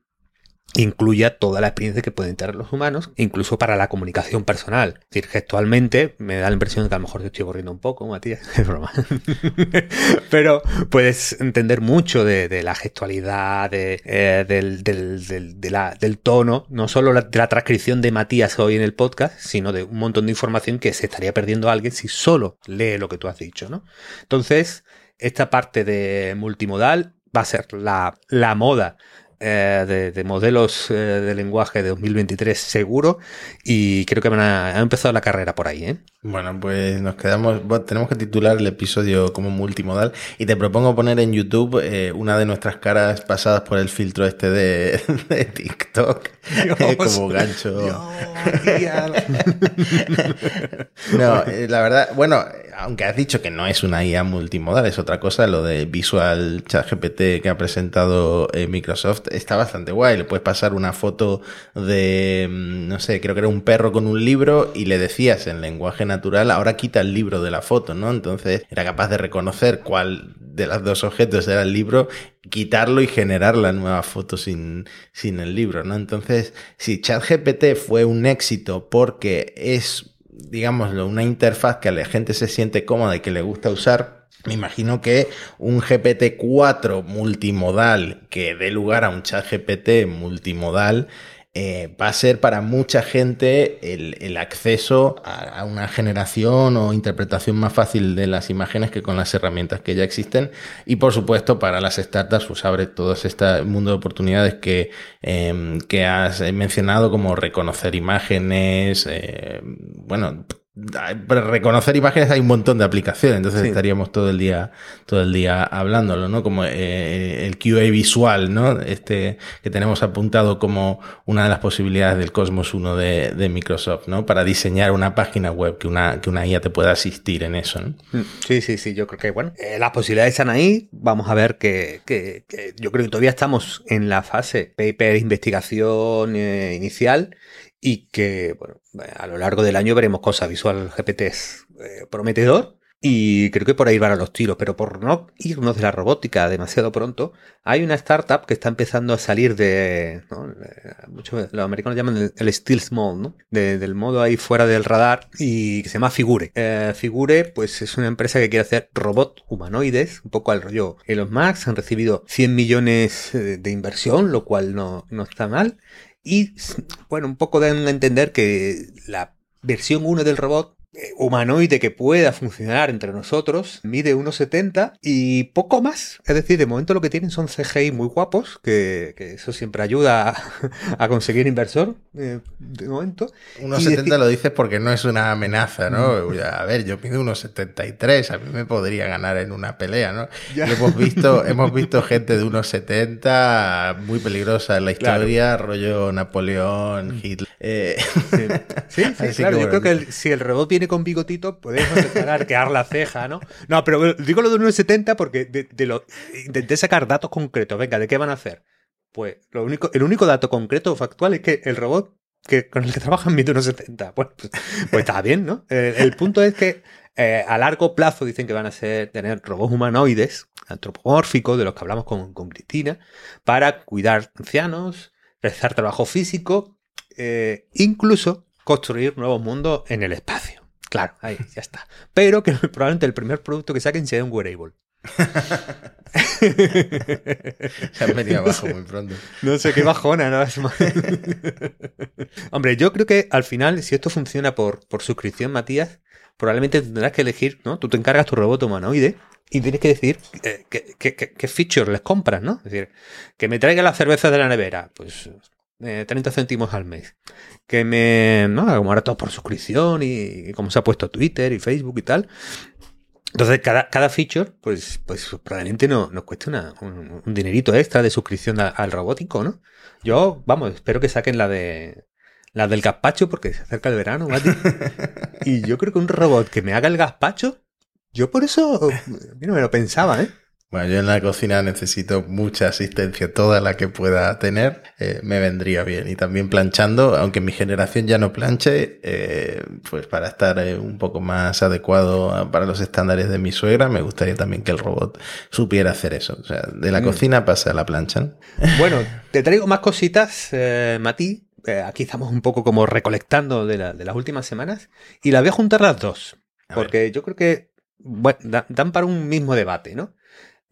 incluya toda la experiencia que pueden tener los humanos, incluso para la comunicación personal. Es decir, gestualmente me da la impresión de que a lo mejor te estoy corriendo un poco, Matías, es broma. Pero puedes entender mucho de, la gestualidad, eh, del, tono, no solo de la transcripción de Matías hoy en el podcast, sino de un montón de información que se estaría perdiendo alguien si solo lee lo que tú has dicho, ¿no? Entonces, esta parte de multimodal va a ser la, la moda eh, de, modelos eh, de lenguaje de 2023 seguro y creo que van a, empezado la carrera por ahí. ¿eh? Bueno, pues nos quedamos, tenemos que titular el episodio como multimodal y te propongo poner en YouTube una de nuestras caras pasadas por el filtro este de, TikTok como gancho. no, la verdad, bueno, aunque has dicho que no es una IA multimodal, es otra cosa, lo de Visual Chat GPT que ha presentado Microsoft está bastante guay. Le puedes pasar una foto de, mm, no sé, creo que era un perro con un libro y le decías en lenguaje natural, ahora quita el libro de la foto, ¿no? Entonces era capaz de reconocer cuál de los dos objetos era el libro, quitarlo y generar la nueva foto sin, sin el libro, ¿no? Entonces, si ChatGPT fue un éxito porque es digámoslo, una interfaz que a la gente se siente cómoda y que le gusta usar, me imagino que un GPT-4 multimodal que dé lugar a un chat GPT multimodal eh, va a ser para mucha gente el, acceso a, una generación o interpretación más fácil de las imágenes que con las herramientas que ya existen. Y por supuesto, para las startups, pues abre todo este mundo de oportunidades que, em, que has mencionado, como reconocer imágenes, eh, bueno, para reconocer imágenes hay un montón de aplicaciones, entonces estaríamos todo el día, todo el día hablándolo, ¿no? Como eh, el QA visual, ¿no? Este que tenemos apuntado como una de las posibilidades del Cosmos 1 de, Microsoft, ¿no? Para diseñar una página web que una, que una IA te pueda asistir en eso, ¿no? Mm, sí, sí, sí, yo creo que, bueno, eh, las posibilidades están ahí, vamos a ver que, que, yo creo que todavía estamos en la fase paper investigación eh, inicial y que bueno, a lo largo del año veremos cosas. Visual GPT es eh, prometedor y creo que por ahí van a los tiros, pero por no irnos de la robótica demasiado pronto, hay una startup que está empezando a salir de... Muchos, los americanos llaman el, stealth mode, ¿no? del modo ahí fuera del radar y que se llama Figure. Eh, Figure pues es una empresa que quiere hacer robots humanoides, un poco al rollo Elon Musk, han recibido 100 millones eh, de inversión, lo cual no, no está mal y, bueno, un poco dan a entender que la versión 1 del robot humanoide que pueda funcionar entre nosotros, mide 1,70 y poco más. Es decir, de momento lo que tienen son CGI muy guapos, que, eso siempre ayuda a, conseguir inversor, eh, de momento. 1,70 lo dices porque no es una amenaza, ¿no? Mm. A ver, yo pido 1,73, a mí me podría ganar en una pelea, ¿no? Hemos visto, hemos visto gente de 1,70 muy peligrosa en la historia, rollo Napoleón. Hitler. Eh, sí, sí, claro, yo creo que si el robot viene con bigotito, podemos arquear la ceja, ¿no? No, pero digo lo de 1,70 porque de, lo, intenté sacar datos concretos. Venga, ¿de qué van a hacer? Pues lo único, el único dato concreto factual es que el robot que, con el que trabajan mide 1,70. Bueno, pues, pues, está bien, ¿no? El, punto es que eh, a largo plazo dicen que van a ser, tener robots humanoides, antropomórficos, de los que hablamos con, con Cristina, para cuidar ancianos, realizar trabajo físico, eh, incluso construir nuevos mundos en el espacio. Claro, ahí, ya está. Pero que probablemente el primer producto que saquen sea un wearable. Se han venido abajo muy pronto. No sé qué bajona, ¿no? Hombre, yo creo que al final, si esto funciona por, por suscripción, Matías, probablemente tendrás que elegir, ¿no? Tú te encargas tu robot humanoide y tienes que decir eh, qué, qué, qué, features les compras, ¿no? Es decir, que me traiga la cerveza de la nevera, pues 30 eh, céntimos al mes. Que me. No, como ahora todo por suscripción y, como se ha puesto Twitter y Facebook y tal. Entonces, cada, cada feature, pues, pues probablemente no, nos cueste una, un, un dinerito extra de suscripción a- al robótico, ¿no? Yo, vamos, espero que saquen la de la del gazpacho porque se acerca el verano, Mati. y yo creo que un robot que me haga el gazpacho, yo por eso, yo no me lo pensaba, ¿eh? Bueno, yo en la cocina necesito mucha asistencia, toda la que pueda tener, eh, me vendría bien. Y también planchando, aunque mi generación ya no planche, eh, pues para estar eh, un poco más adecuado a- para los estándares de mi suegra, me gustaría también que el robot supiera hacer eso. O sea, de la Mm. cocina pasa a la plancha. ¿no? Bueno, te traigo más cositas, Mati. Aquí estamos un poco como recolectando de, la- de las últimas semanas y las voy a juntar las dos. A Porque yo creo que bueno, da- dan para un mismo debate, ¿no?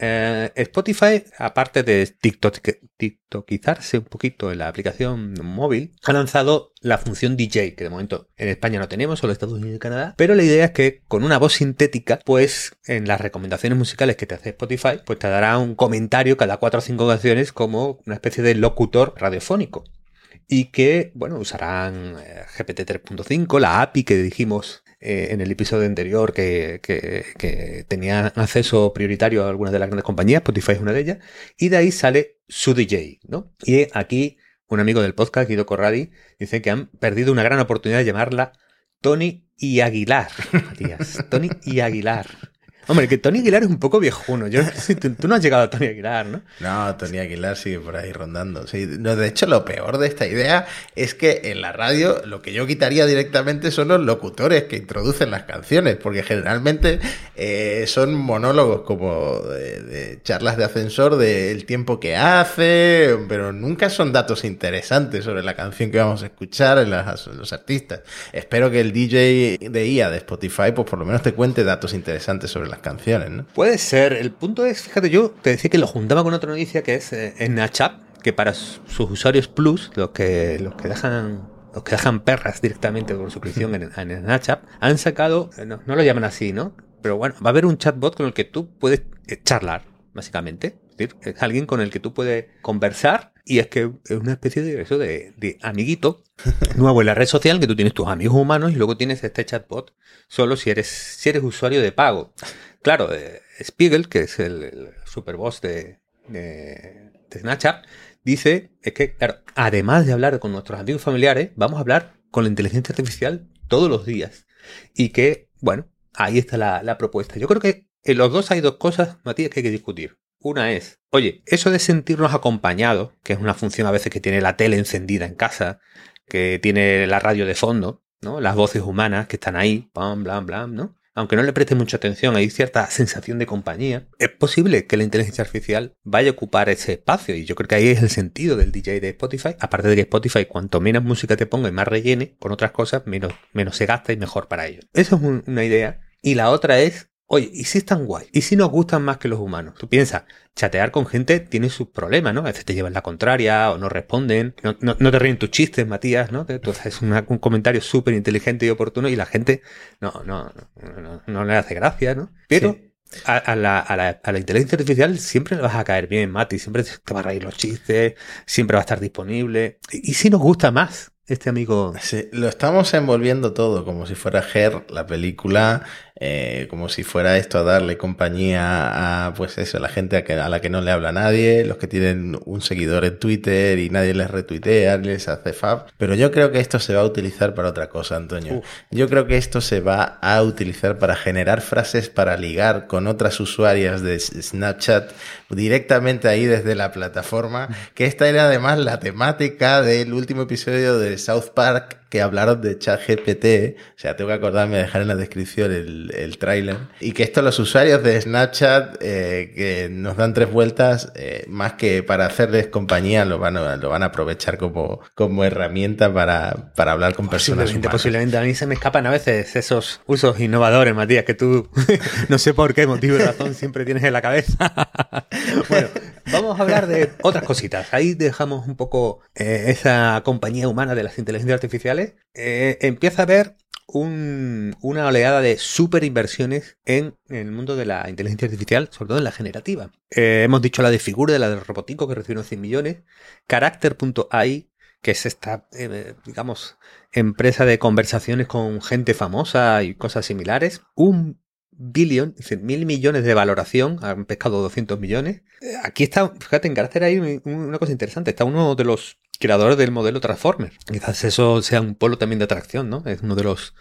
Eh, Spotify, aparte de TikTok, TikTokizarse un poquito en la aplicación móvil, ha lanzado la función DJ, que de momento en España no tenemos, solo Estados Unidos y Canadá. Pero la idea es que con una voz sintética, pues en las recomendaciones musicales que te hace Spotify, pues te dará un comentario cada cuatro o cinco canciones como una especie de locutor radiofónico y que, bueno, usarán eh, GPT 3.5, la API que dijimos eh, en el episodio anterior que, que, que tenía acceso prioritario a algunas de las grandes compañías, Spotify es una de ellas, y de ahí sale su DJ, ¿no? Y aquí un amigo del podcast, Guido Corradi, dice que han perdido una gran oportunidad de llamarla Tony y Aguilar, Tony y Aguilar. Hombre, que Tony Aguilar es un poco viejuno. Yo, tú, tú no has llegado a Tony Aguilar, ¿no? No, Tony Aguilar sigue por ahí rondando. Sí, no, de hecho, lo peor de esta idea es que en la radio lo que yo quitaría directamente son los locutores que introducen las canciones, porque generalmente eh, son monólogos como de, de charlas de ascensor del tiempo que hace, pero nunca son datos interesantes sobre la canción que vamos a escuchar en, las- en los artistas. Espero que el DJ de IA de Spotify, pues por lo menos te cuente datos interesantes sobre las canciones, ¿no? Puede ser. El punto es, fíjate, yo te decía que lo juntaba con otra noticia que es eh, Snapchat, que para su- sus usuarios Plus, los que, los que dejan los que dejan perras directamente por suscripción en, en Snapchat, han sacado, eh, no, no lo llaman así, ¿no? Pero bueno, va a haber un chatbot con el que tú puedes eh, charlar, básicamente. Es decir, es alguien con el que tú puedes conversar y es que es una especie de eso de, de amiguito nuevo en la red social que tú tienes tus amigos humanos y luego tienes este chatbot solo si eres si eres usuario de pago. Claro, eh, Spiegel, que es el, el superboss de, de, Snapchat, dice es que, claro, además de hablar con nuestros amigos familiares, vamos a hablar con la inteligencia artificial todos los días. Y que, bueno, ahí está la, la propuesta. Yo creo que en los dos hay dos cosas, Matías, que hay que discutir. Una es, oye, eso de sentirnos acompañados, que es una función a veces que tiene la tele encendida en casa, que tiene la radio de fondo, ¿no? Las voces humanas que están ahí, pam, blam, blam, ¿no? Aunque no le prestes mucha atención, hay cierta sensación de compañía. Es posible que la inteligencia artificial vaya a ocupar ese espacio y yo creo que ahí es el sentido del DJ de Spotify. Aparte de que Spotify, cuanto menos música te ponga y más rellene con otras cosas, menos, se gasta y mejor para ellos. Eso es un- una idea. Y la otra es, oye, ¿y si están guay? ¿Y si nos gustan más que los humanos? Tú piensas, chatear con gente tiene sus problemas, ¿no? A veces te llevan la contraria o no responden, no, no- no te ríen tus chistes, Matías, ¿no? Tú haces una- un comentario súper inteligente y oportuno y la gente no, no, no, no- no le hace gracia, ¿no? Pero a, a la, a la- a la inteligencia artificial siempre le vas a caer bien, Mati, siempre te va a reír los chistes, siempre va a estar disponible. ¿Y, y si nos gusta más este amigo? Sí, lo estamos envolviendo todo como si fuera Her, la película, eh, como si fuera esto a darle compañía a, pues eso, a la gente a, que- a la que no le habla nadie, los que tienen un seguidor en Twitter y nadie les retuitea, les hace fab. Pero yo creo que esto se va a utilizar para otra cosa, Antonio. Uf. Yo creo que esto se va a utilizar para generar frases para ligar con otras usuarias de Snapchat directamente ahí desde la plataforma, que esta era además la temática del último episodio de South Park que hablaron de ChatGPT, o sea, tengo que acordarme de dejar en la descripción el, el tráiler, y que esto los usuarios de Snapchat eh, que nos dan tres vueltas, eh, más que para hacerles compañía, lo van a, lo van a aprovechar como, como herramienta para, para hablar con personas Posiblemente, humanas. posiblemente. A mí se me escapan a veces esos usos innovadores, Matías, que tú, no sé por qué motivo y razón, siempre tienes en la cabeza. bueno, vamos a hablar de otras cositas. Ahí dejamos un poco eh, esa compañía humana de las inteligencias artificiales. Eh, empieza a haber un- una oleada de super inversiones en, el mundo de la inteligencia artificial, sobre todo en la generativa. Eh, hemos dicho la de Figura, la de Robotico, que recibieron 100 millones. Character.ai, que es esta, digamos, empresa de conversaciones con gente famosa y cosas similares. Un billion, mil millones de valoración, han pescado 200 millones. Eh, Aquí está, fíjate, en carácter hay un- una cosa interesante, está uno de los creadores del modelo Transformer. Quizás eso sea un polo también de atracción, ¿no? Es uno de los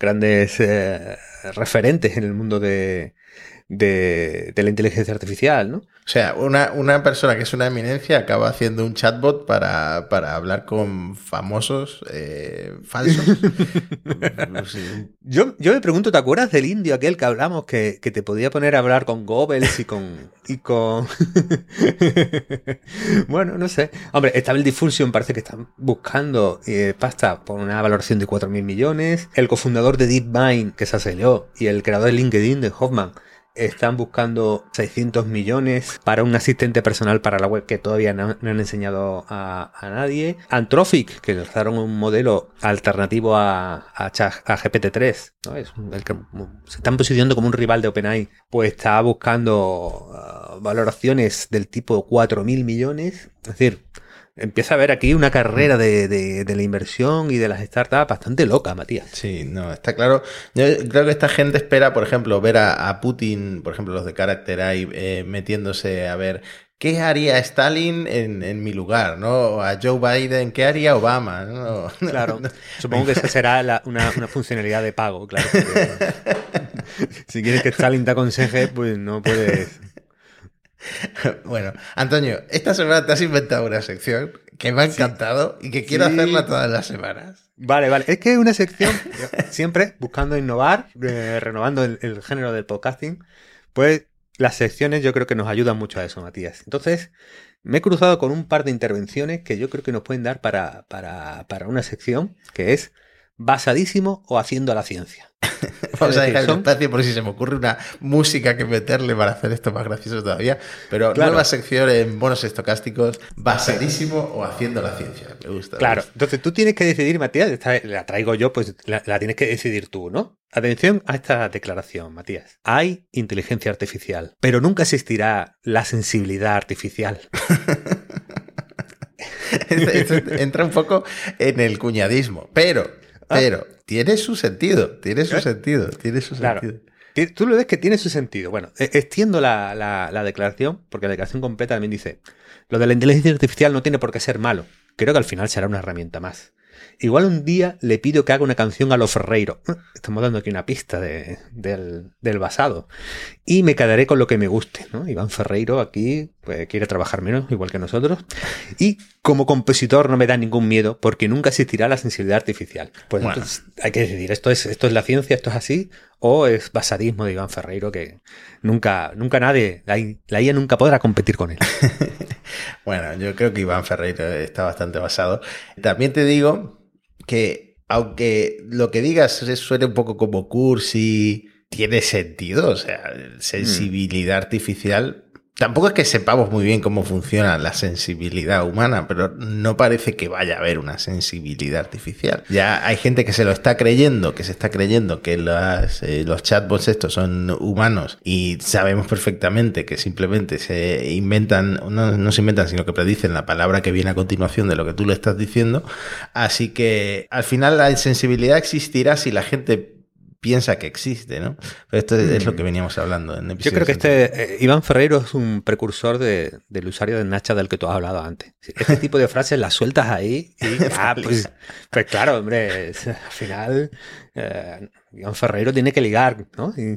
grandes eh, referentes en el mundo de, de, de la inteligencia artificial, ¿no? O sea, una, una persona que es una eminencia acaba haciendo un chatbot para, para hablar con famosos eh, falsos. Sí. Yo, yo me pregunto, ¿te acuerdas del indio aquel que hablamos que, que te podía poner a hablar con Goebbels y con... y con... bueno, no sé. Hombre, Stable Diffusion parece que están buscando eh, pasta por una valoración de 4.000 millones. El cofundador de DeepMind, que se aceleró, y el creador de LinkedIn, de Hoffman, están buscando 600 millones para un asistente personal para la web que todavía no, han enseñado a, nadie. Anthropic, que lanzaron un modelo alternativo a, a, a GPT-3, ¿no? El que se están posicionando como un rival de OpenAI, pues está buscando ah, valoraciones del tipo 4.000 millones. Es decir, empieza a haber aquí una carrera de, de- de la inversión y de las startups bastante loca, Matías. Sí, no, está claro. Yo creo que esta gente espera, por ejemplo, ver a, a Putin, por ejemplo, los de Character AI, eh, metiéndose a ver qué haría Stalin en, en mi lugar, ¿no? O a Joe Biden, qué haría Obama, ¿no? Claro, supongo que esa será la- una, una funcionalidad de pago, claro. porque si quieres que Stalin te aconseje, pues no puedes. Bueno, Antonio, esta semana te has inventado una sección que me ha encantado y que quiero Sí. hacerla todas las semanas. Vale, vale. Es que es una sección, siempre buscando innovar, eh, renovando el, el género del podcasting, pues las secciones yo creo que nos ayudan mucho a eso, Matías. Entonces, me he cruzado con un par de intervenciones que yo creo que nos pueden dar para, para, para una sección que es basadísimo o haciendo a la ciencia. Vamos a dejar el espacio por si se me ocurre una música que meterle para hacer esto más gracioso todavía. Pero Claro. nueva sección en bonos estocásticos, basadísimo o haciendo la ciencia. Me gusta. me Claro, gusta. entonces tú tienes que decidir, Matías, esta la traigo yo, pues la, la tienes que decidir tú, ¿no? Atención a esta declaración, Matías. Hay inteligencia artificial, pero nunca existirá la sensibilidad artificial. Esto- esto entra un poco en el cuñadismo, pero. Pero, tiene su sentido, tiene su ¿Eh? sentido, tiene su Claro. sentido. Ti- Tú lo ves que tiene su sentido. Bueno, e- extiendo la, la- la declaración, porque la declaración completa también dice, lo de la inteligencia artificial no tiene por qué ser malo. Creo que al final será una herramienta más. Igual un día le pido que haga una canción a los Ferreiro. Eh, Estamos dando aquí una pista de- del, del basado. Y me quedaré con lo que me guste. ¿no? Iván Ferreiro aquí pues, quiere trabajar menos, igual que nosotros. Y como compositor no me da ningún miedo porque nunca existirá la sensibilidad artificial. Pues Bueno. entonces hay que decidir, ¿esto es, ¿esto es la ciencia, esto es así? ¿O es basadismo de Iván Ferreiro que nunca, nunca nadie, la, la IA nunca podrá competir con él? Bueno, yo creo que Iván Ferreiro está bastante basado. También te digo que, aunque lo que digas suene un poco como cursi, tiene sentido. O sea, sensibilidad artificial. Tampoco es que sepamos muy bien cómo funciona la sensibilidad humana, pero no parece que vaya a haber una sensibilidad artificial. Ya hay gente que se lo está creyendo, que se está creyendo que eh, los chatbots estos son humanos y sabemos perfectamente que simplemente se inventan, no, no se inventan, sino que predicen la palabra que viene a continuación de lo que tú le estás diciendo. Así que al final la sensibilidad existirá si la gente piensa que existe, ¿no? Pero esto es, es lo que veníamos hablando en Yo creo que este eh, Iván Ferreiro es un precursor de- del usuario de Nacha del que tú has hablado antes. Este tipo de frases las sueltas ahí y ah, pues, pues claro, hombre, es- al final eh, Iván Ferreiro tiene que ligar, ¿no? Y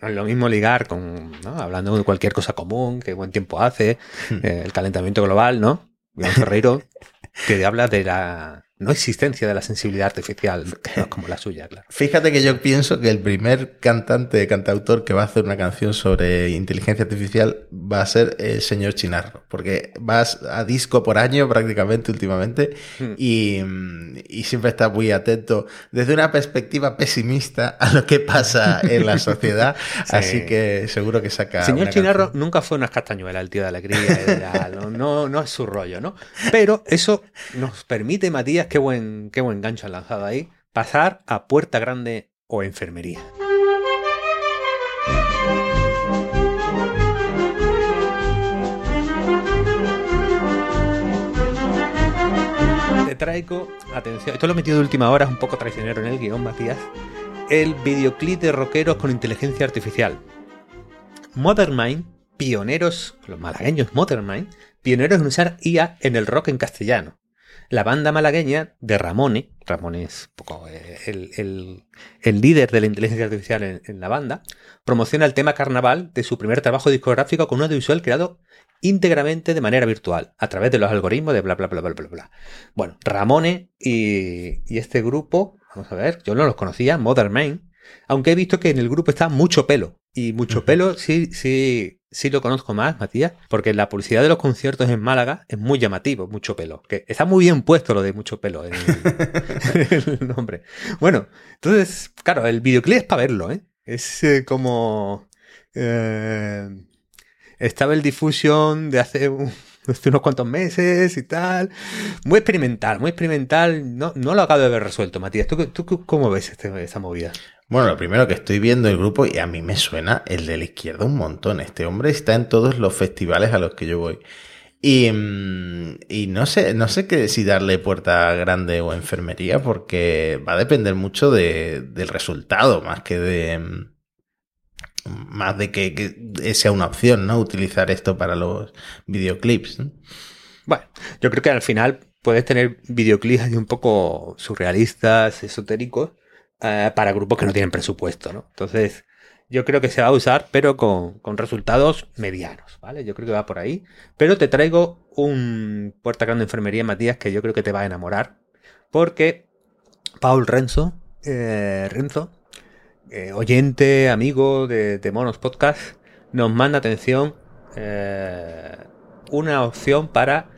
no es lo mismo ligar con, ¿no? Hablando de cualquier cosa común, que buen tiempo hace, eh, el calentamiento global, ¿no? Iván Ferreiro que habla de la no existencia de la sensibilidad artificial, no como la suya, claro. Fíjate que yo pienso que el primer cantante, cantautor que va a hacer una canción sobre inteligencia artificial va a ser el señor Chinarro, porque vas a disco por año prácticamente últimamente Hmm. y, y siempre está muy atento desde una perspectiva pesimista a lo que pasa en la sociedad, Sí. así que seguro que saca... Señor una Chinarro canción. nunca fue unas castañuelas, el tío de alegría, y tal, no, no, no es su rollo, ¿no? Pero eso nos permite, Matías, qué buen, qué buen gancho han lanzado ahí, pasar a puerta grande o enfermería. Te traigo, atención, esto lo he metido de última hora, es un poco traicionero en el guion, Matías. el videoclip de rockeros con inteligencia artificial. Modern Mind, pioneros, los malagueños Modern Mind, pioneros en usar IA en el rock en castellano. La banda malagueña de Ramone, Ramone es poco, eh, el, líder de la inteligencia artificial en, la banda, promociona el tema carnaval de su primer trabajo discográfico con un audiovisual creado íntegramente de manera virtual, a través de los algoritmos de bla bla bla bla bla bla. Bueno, Ramone y, y este grupo, vamos a ver, yo no los conocía, Modern Main, aunque he visto que en el grupo está mucho pelo. Y mucho pelo sí, sí, sí lo conozco más, Matías, porque la publicidad de los conciertos en Málaga es muy llamativo, mucho pelo. Que está muy bien puesto lo de mucho pelo en el, nombre. Bueno, entonces, claro, el videoclip es para verlo, ¿eh? Es eh, como. Eh, estaba el Diffusion de hace, unos cuantos meses y tal. Muy experimental, muy experimental. No, no lo acabo de ver resuelto, Matías. ¿Tú, tú cómo ves este, esta movida? Bueno, lo primero que estoy viendo el grupo y a mí me suena el de la izquierda un montón. Este hombre está en todos los festivales a los que yo voy. Y, mm, no sé, no sé qué si darle puerta grande o enfermería, porque va a depender mucho de, del resultado, más que de mm, más de que, sea una opción, ¿no? Utilizar esto para los videoclips. Bueno, yo creo que al final puedes tener videoclips un poco surrealistas, esotéricos, eh, para grupos que no tienen presupuesto, ¿no? Entonces, yo creo que se va a usar, pero con, resultados medianos, ¿vale? Yo creo que va por ahí. Pero te traigo un puerta grande de enfermería, Matías, que yo creo que te va a enamorar. Porque Paul Renzo, eh, Renzo, eh, oyente, amigo de, Monos Podcast, nos manda atención una opción para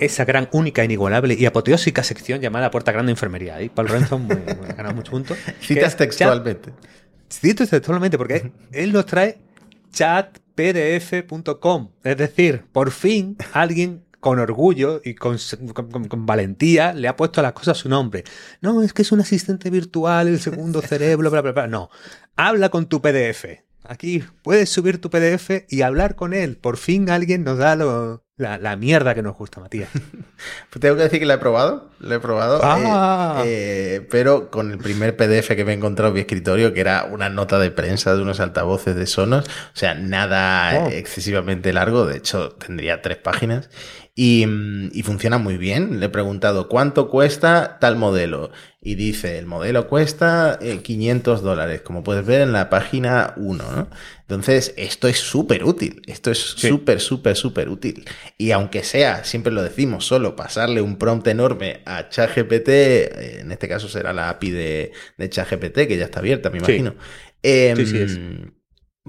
esa gran, única, inigualable y apoteósica sección llamada Puerta Grande Enfermería. Ahí Paul Renzo muy, ha ganado mucho punto. Citas textualmente. Citas textualmente porque él nos trae chatpdf.com. Es decir, por fin alguien con orgullo y con, valentía le ha puesto a las cosas su nombre. No, es que es un asistente virtual, el segundo cerebro, bla, bla, bla. No, habla con tu PDF. Aquí puedes subir tu PDF y hablar con él. Por fin alguien nos da lo, la, mierda que nos gusta, Matías. pues tengo que decir que la he probado. Lo he probado. Ah. Eh, eh, pero con el primer PDF que me he encontrado en mi escritorio, que era una nota de prensa de unos altavoces de Sonos. O sea, nada oh. excesivamente largo. De hecho, tendría tres páginas. Y, y, funciona muy bien. Le he preguntado cuánto cuesta tal modelo. Y dice, el modelo cuesta 500 eh, dólares, como puedes ver en la página 1. ¿no? Entonces, esto es súper útil. Esto es súper, súper, súper útil. Y aunque sea, siempre lo decimos, solo pasarle un prompt enorme a ChatGPT, eh, en este caso será la API de, de ChatGPT, que ya está abierta, me imagino. Em,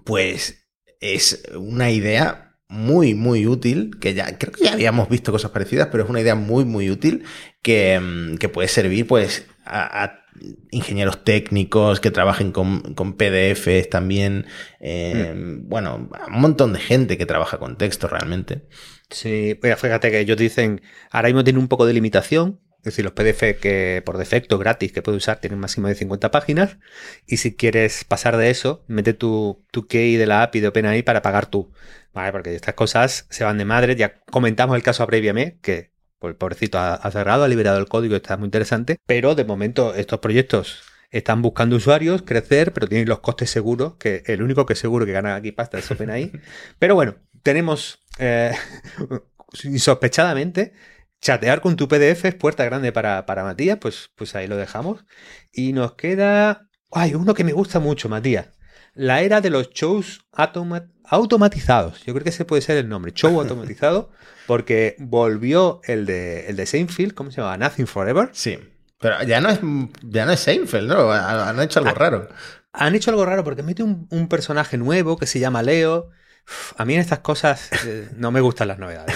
pues es una idea muy, muy útil, que ya creo que ya habíamos visto cosas parecidas, pero es una idea muy, muy útil que, mm, que puede servir pues a, ingenieros técnicos que trabajen con, con PDFs también, eh, mm. bueno, a un montón de gente que trabaja con texto realmente. Sí, fíjate que ellos dicen, ahora mismo tiene un poco de limitación, es decir, los PDF que por defecto gratis que puedes usar tienen máximo de 50 páginas. Y si quieres pasar de eso, mete tu, tu key de la API de OpenAI para pagar tú. ¿Vale? Porque estas cosas se van de madre. Ya comentamos el caso Abreviame, que por el pobrecito ha, cerrado, ha liberado el código, está muy interesante. Pero de momento estos proyectos están buscando usuarios, crecer, pero tienen los costes seguros, que el único que seguro que gana aquí pasta es OpenAI. pero bueno, tenemos eh, insospechadamente chatear con tu PDF es puerta grande para, para Matías, pues, pues ahí lo dejamos. Y nos queda. Ay, uno que me gusta mucho, Matías. La era de los shows automatizados. Yo creo que ese puede ser el nombre. Show automatizado. Porque volvió el de, el de Seinfeld, ¿cómo se llama? Nothing Forever. Sí. Pero ya no es, ya no es Seinfeld, ¿no? Han hecho algo raro. Han hecho algo raro porque mete un, un personaje nuevo que se llama Leo a mí en estas cosas eh, no me gustan las novedades.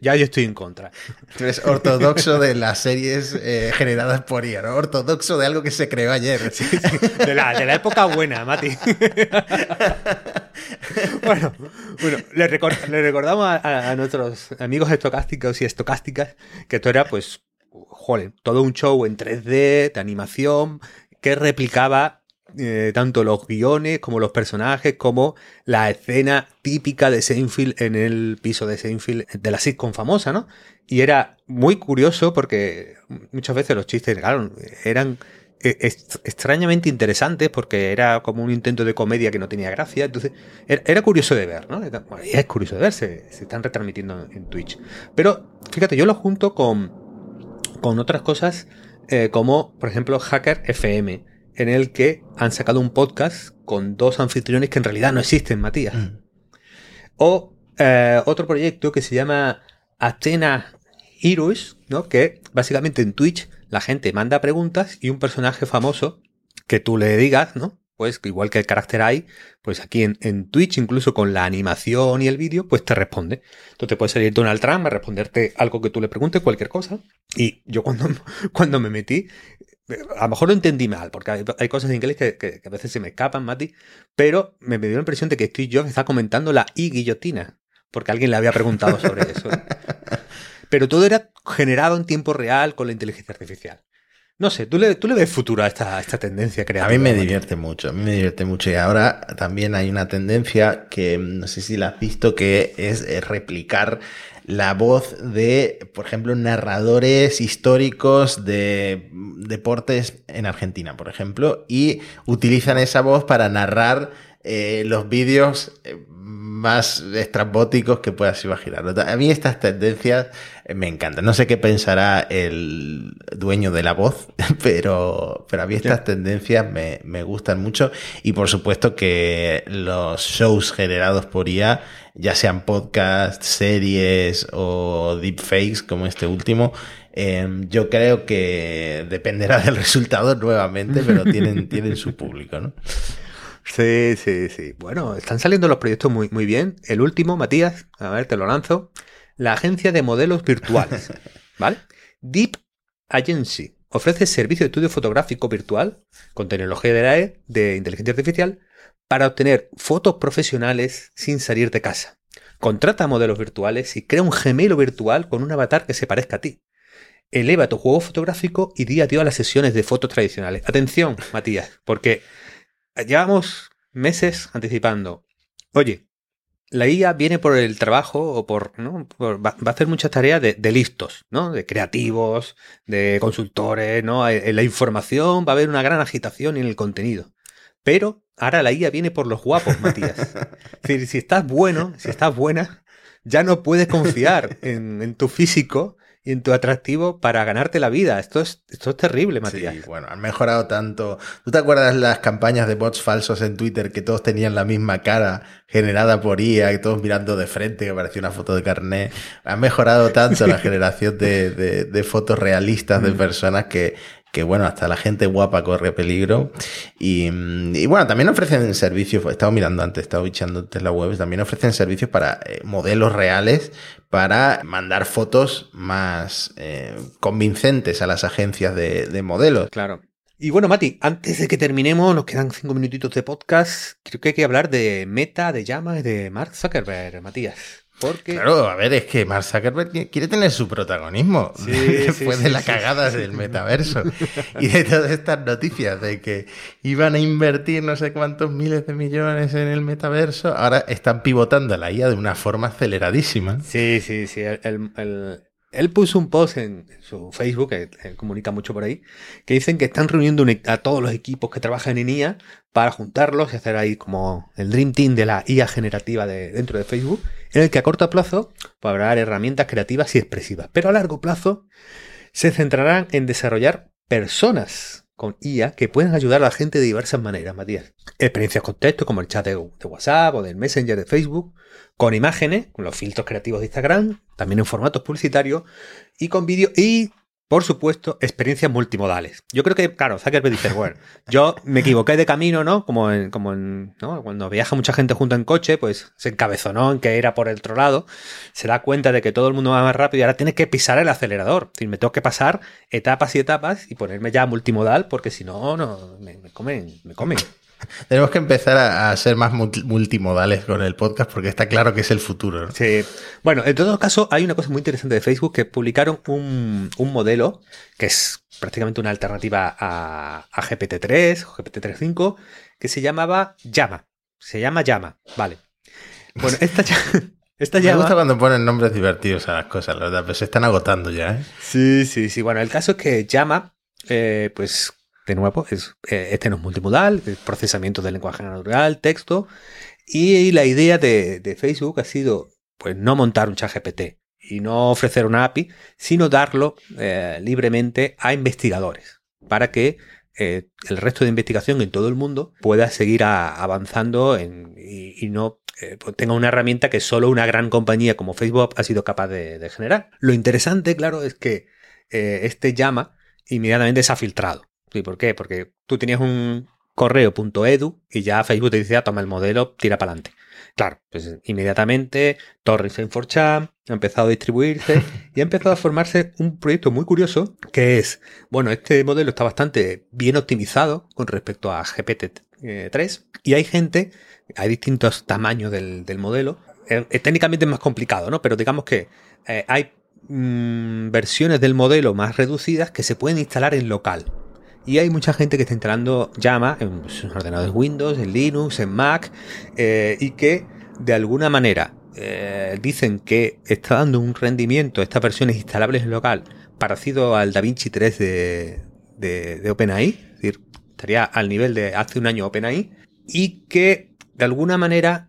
ya yo estoy en contra. Tú eres ortodoxo de las series eh, generadas por IA, ¿no? Ortodoxo de algo que se creó ayer. De, la, de, la, época buena, Mati. bueno, bueno le, recordamos a, nuestros amigos estocásticos y estocásticas que esto era, pues, joder, todo un show en 3D, de animación, que replicaba eh, tanto los guiones como los personajes, como la escena típica de Seinfeld en el piso de Seinfeld de la sitcom famosa, ¿no? Y era muy curioso porque muchas veces los chistes, eran e, extrañamente interesantes porque era como un intento de comedia que no tenía gracia. Entonces, era, curioso de ver, ¿no? es curioso de ver, se, están retransmitiendo en Twitch. Pero fíjate, yo lo junto con, con otras cosas eh, como, por ejemplo, Hacker FM, en el que han sacado un podcast con dos anfitriones que en realidad no existen, Matías. Mm. O eh, otro proyecto que se llama Athena Heroes, ¿no? Que básicamente en Twitch la gente manda preguntas y un personaje famoso que tú le digas, ¿no? Pues igual que el carácter hay, pues aquí en, Twitch, incluso con la animación y el vídeo, pues te responde. Entonces puede salir Donald Trump a responderte algo que tú le preguntes, cualquier cosa. Y yo cuando, cuando me metí, a lo mejor lo entendí mal, porque hay, cosas en inglés que, a veces se me escapan, Mati, pero me, dio la impresión de que Steve Jobs está comentando la I guillotina, porque alguien le había preguntado sobre eso. Pero todo era generado en tiempo real con la inteligencia artificial. No sé, ¿tú le, tú le ves futuro a esta, esta tendencia creativa? A mí me divierte mucho, a mí me divierte mucho. Y ahora también hay una tendencia que no sé si la has visto, que es eh, replicar la voz de, por ejemplo, narradores históricos de deportes en Argentina, por ejemplo, y utilizan esa voz para narrar eh, los vídeos eh, más estrambóticos que puedas imaginar. A mí estas tendencias eh, me encantan. No sé qué pensará el dueño de la voz, pero, pero a mí estas tendencias me, me, gustan mucho. Y por supuesto que los shows generados por IA, ya sean podcasts, series o deepfakes como este último, em, yo creo que dependerá del resultado nuevamente, pero tienen, tienen su público, ¿no? Sí, sí, sí. Bueno, están saliendo los proyectos muy, muy bien. El último, Matías, a ver, te lo lanzo. La agencia de modelos virtuales. ¿Vale? Deep Agency ofrece servicio de estudio fotográfico virtual con tecnología de, AE, de inteligencia artificial para obtener fotos profesionales sin salir de casa. Contrata modelos virtuales y crea un gemelo virtual con un avatar que se parezca a ti. Eleva tu juego fotográfico y di adiós a las sesiones de fotos tradicionales. Atención, Matías, porque llevamos meses anticipando, oye, la IA viene por el trabajo o por, ¿no? va, a hacer muchas tareas de, listos, ¿no? De creativos, de consultores, ¿no? En la información va a haber una gran agitación en el contenido. Pero ahora la IA viene por los guapos, Matías. es decir, si estás bueno, si estás buena, ya no puedes confiar en, en tu físico y en tu atractivo para ganarte la vida. Esto es, esto es terrible, Matías. Sí, bueno, han mejorado tanto. ¿Tú te acuerdas las campañas de bots falsos en Twitter que todos tenían la misma cara generada por IA, y todos mirando de frente, que parecía una foto de carnet? Han mejorado tanto la generación de, de, fotos realistas de mm. personas que que bueno, hasta la gente guapa corre peligro. Y, bueno, también ofrecen servicios, he estado mirando antes, he estado bichando antes la web, también ofrecen servicios para eh, modelos reales para mandar fotos más eh, convincentes a las agencias de, modelos. Claro. Y bueno, Mati, antes de que terminemos, nos quedan cinco minutitos de podcast. Creo que hay que hablar de Meta, de Llama y de Mark Zuckerberg, Matías. Claro, a ver, es que Mark Zuckerberg quiere tener su protagonismo después de la cagada del metaverso y de todas estas noticias de que iban a invertir no sé cuántos miles de millones en el metaverso, ahora están pivotando la IA de una forma aceleradísima. Sí, sí, sí. el, él puso un post en, su Facebook, que él comunica mucho por ahí, que dicen que están reuniendo a todos los equipos que trabajan en IA para juntarlos y hacer ahí como el Dream Team de la IA generativa de, dentro de Facebook, en el que a corto plazo pues, habrá herramientas creativas y expresivas, pero a largo plazo se centrarán en desarrollar personas con IA que pueden ayudar a la gente de diversas maneras, Matías. Experiencias con texto, como el chat de, WhatsApp o del Messenger de Facebook, con imágenes, con los filtros creativos de Instagram, también en formatos publicitarios, y con vídeo y por supuesto, experiencias multimodales. Yo creo que, claro, Zuckerberg dice, bueno, yo me equivoqué de camino, ¿no? Como en, como en, ¿no? Cuando viaja mucha gente junto en coche, pues se encabezonó en que era por el otro lado, se da cuenta de que todo el mundo va más rápido y ahora tiene que pisar el acelerador. Es decir, me tengo que pasar etapas y etapas y ponerme ya multimodal porque si no, no, me, me comen, me comen. Tenemos que empezar a, ser más multimodales con el podcast porque está claro que es el futuro. Sí. Bueno, en todo caso, hay una cosa muy interesante de Facebook que publicaron un, modelo que es prácticamente una alternativa a, GPT-3 o GPT-3.5 que se llamaba Llama. Se llama Llama, vale. Bueno, esta, esta llama... Me gusta cuando ponen nombres divertidos a las cosas, la verdad, pero se están agotando ya, ¿eh? Sí, sí, sí. Bueno, el caso es que Llama, eh, pues de nuevo, es, eh, este no es multimodal, es procesamiento del lenguaje natural, texto. Y la idea de, Facebook ha sido, pues, no montar un chat GPT y no ofrecer una API, sino darlo eh, libremente a investigadores para que eh, el resto de investigación en todo el mundo pueda seguir avanzando y, no pues tenga una herramienta que solo una gran compañía como Facebook ha sido capaz de, generar. Lo interesante, claro, es que este llama inmediatamente se ha filtrado. ¿Y por qué? Porque tú tenías un correo.edu y ya Facebook te dice, ah, toma el modelo, tira para adelante. Claro, pues inmediatamente Torres en 4 ha empezado a distribuirse y ha empezado a formarse un proyecto muy curioso que es, bueno, este modelo está bastante bien optimizado con respecto a GPT-3 y hay gente, hay distintos tamaños del, modelo, es, técnicamente más complicado, ¿no? Pero digamos que eh, hay mm, versiones del modelo más reducidas que se pueden instalar en local. Y hay mucha gente que está instalando Llama en sus ordenadores Windows, en Linux, en Mac, eh, y que de alguna manera eh, dicen que está dando un rendimiento, estas versiones instalables en local, parecido al DaVinci 3 de, de, OpenAI, es decir, estaría al nivel de hace un año OpenAI, y que de alguna manera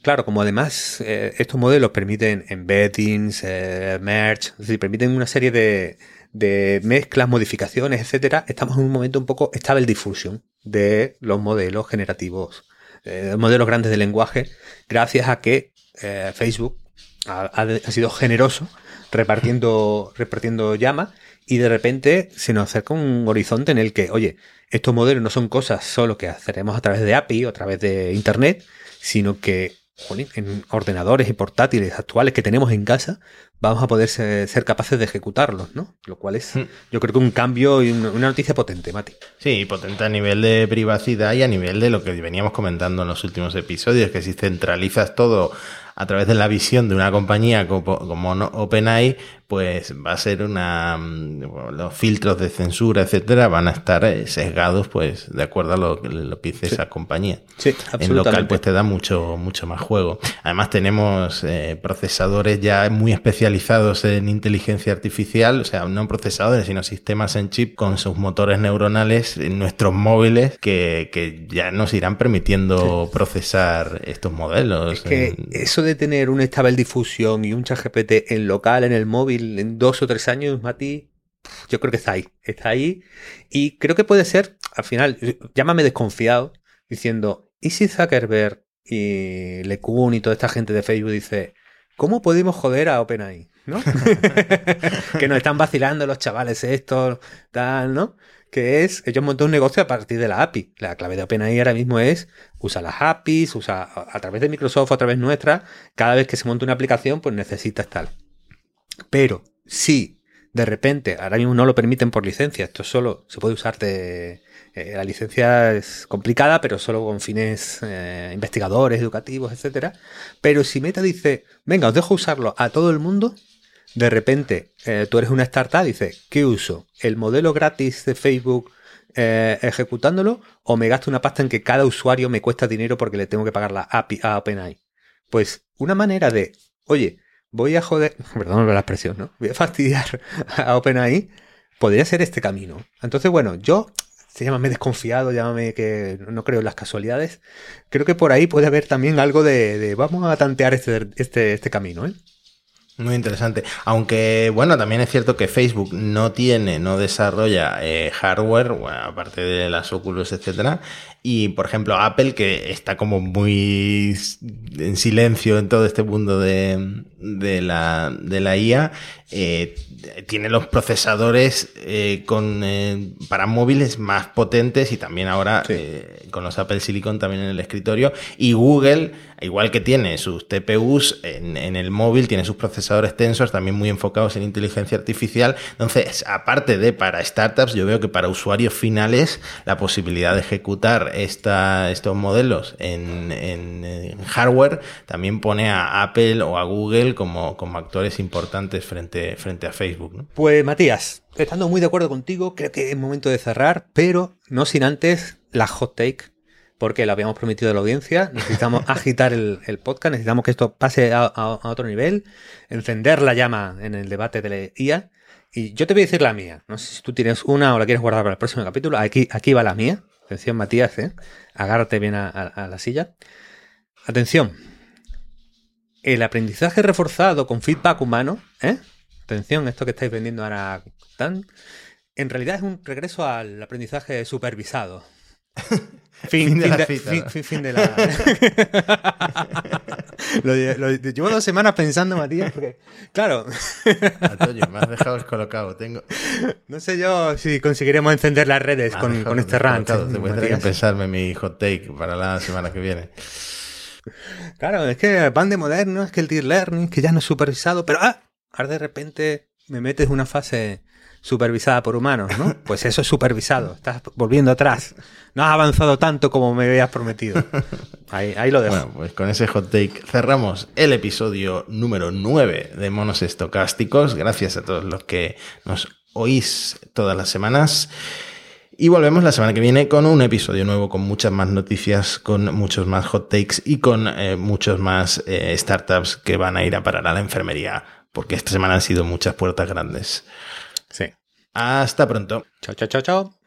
Claro, como además eh, estos modelos permiten embeddings, merge, es decir, permiten una serie de, de mezclas, modificaciones, etcétera, estamos en un momento un poco estable difusión de los modelos generativos, eh, modelos grandes de lenguaje, gracias a que eh, Facebook ha, sido generoso repartiendo, repartiendo llama y de repente se nos acerca un horizonte en el que, oye, estos modelos no son cosas solo que haceremos a través de API o a través de Internet, sino que en ordenadores y portátiles actuales que tenemos en casa, vamos a poder ser, capaces de ejecutarlos, ¿no? Lo cual es, mm. yo creo que un cambio y una, noticia potente, Mati. Sí, potente a nivel de privacidad y a nivel de lo que veníamos comentando en los últimos episodios, que si centralizas todo a través de la visión de una compañía como, como OpenAI, pues va a ser una mm, los filtros de censura, etcétera, van a estar eh, sesgados, pues, de acuerdo a lo, lo que dice esa compañía. Sí, En local, pues te da mucho, mucho más juego. Además, tenemos eh, procesadores ya muy especializados en inteligencia artificial, o sea, no procesadores, sino sistemas en chip con sus motores neuronales en nuestros móviles que, que ya nos irán permitiendo procesar estos modelos. Es que eso de tener una estable difusión y un chat GPT en local, en el móvil, en dos o tres años, Mati, yo creo que está ahí. Está ahí. Y creo que puede ser, al final, llámame desconfiado, diciendo, ¿y si Zuckerberg y LeCun y toda esta gente de Facebook dice, ¿cómo podemos joder a OpenAI? ¿No? que nos están vacilando los chavales estos, tal, ¿no? Que es, ellos montan un negocio a partir de la API. La clave de OpenAI ahora mismo es, usa las APIs, usa a través de Microsoft, a través nuestra, cada vez que se monta una aplicación, pues necesitas tal. Pero si de repente, ahora mismo no lo permiten por licencia, esto solo se puede usar de... Eh, la licencia es complicada, pero solo con fines eh, investigadores, educativos, etc. Pero si Meta dice, venga, os dejo usarlo a todo el mundo, de repente eh, tú eres una startup, dice, ¿qué uso? ¿El modelo gratis de Facebook ejecutándolo o me gasto una pasta en que cada usuario me cuesta dinero porque le tengo que pagar la API a OpenAI? Pues una manera de, oye, voy a joder, perdón la expresión, ¿no? Voy a fastidiar a OpenAI, podría ser este camino. Entonces, bueno, yo, se llámame desconfiado, llámame que no creo en las casualidades, creo que por ahí puede haber también algo de, vamos a tantear este, este, este camino, ¿eh? Muy interesante. Aunque, bueno, también es cierto que Facebook no tiene, no desarrolla eh, hardware, aparte de las Oculus, etcétera. Y, por ejemplo, Apple, que está como muy en silencio en todo este mundo de, de, la, de la IA, eh, tiene los procesadores eh, con, eh, para móviles más potentes y también ahora eh, con los Apple Silicon también en el escritorio. Y Google, igual que tiene sus TPUs en, en el móvil, tiene sus procesadores tensos también muy enfocados en inteligencia artificial. Entonces, aparte de para startups, yo veo que para usuarios finales la posibilidad de ejecutar esta, estos modelos en, en, hardware también pone a Apple o a Google como, como actores importantes frente, frente a Facebook. Pues Matías, estando muy de acuerdo contigo, creo que es momento de cerrar, pero no sin antes la hot take porque lo habíamos prometido a la audiencia. Necesitamos agitar el, podcast, necesitamos que esto pase a, otro nivel, encender la llama en el debate de la IA. Y yo te voy a decir la mía. No sé si tú tienes una o la quieres guardar para el próximo capítulo. Aquí, aquí va la mía. Atención, Matías, ¿eh? agárrate bien a, a la silla. Atención. El aprendizaje reforzado con feedback humano, ¿eh? Atención, esto que estáis vendiendo ahora tan. En realidad es un regreso al aprendizaje supervisado. Fin, de la fin- fin de la. lo, lo- llevo dos semanas pensando, Matías, porque. Claro, Antonio, me has dejado descolocado. Tengo. no sé yo si conseguiremos encender las redes has con, este rant. descolocado. ¿eh, Te voy a tener que pensarme mi hot take para la semana que viene. Claro, es que van de moderno, es que el deep learning, que ya no es supervisado, pero ah, ahora de repente me metes en una fase supervisada por humanos, ¿no? Pues eso es supervisado, estás volviendo atrás. No has avanzado tanto como me habías prometido. Ahí, ahí lo dejo. Bueno, pues con ese hot take cerramos el episodio número 9 de Monos Estocásticos. Gracias a todos los que nos oís todas las semanas. Y volvemos la semana que viene con un episodio nuevo, con muchas más noticias, con muchos más hot takes y con eh, muchos más eh, startups que van a ir a parar a la enfermería, porque esta semana han sido muchas puertas grandes. Sí. Hasta pronto. Chao, chao, chao, chao.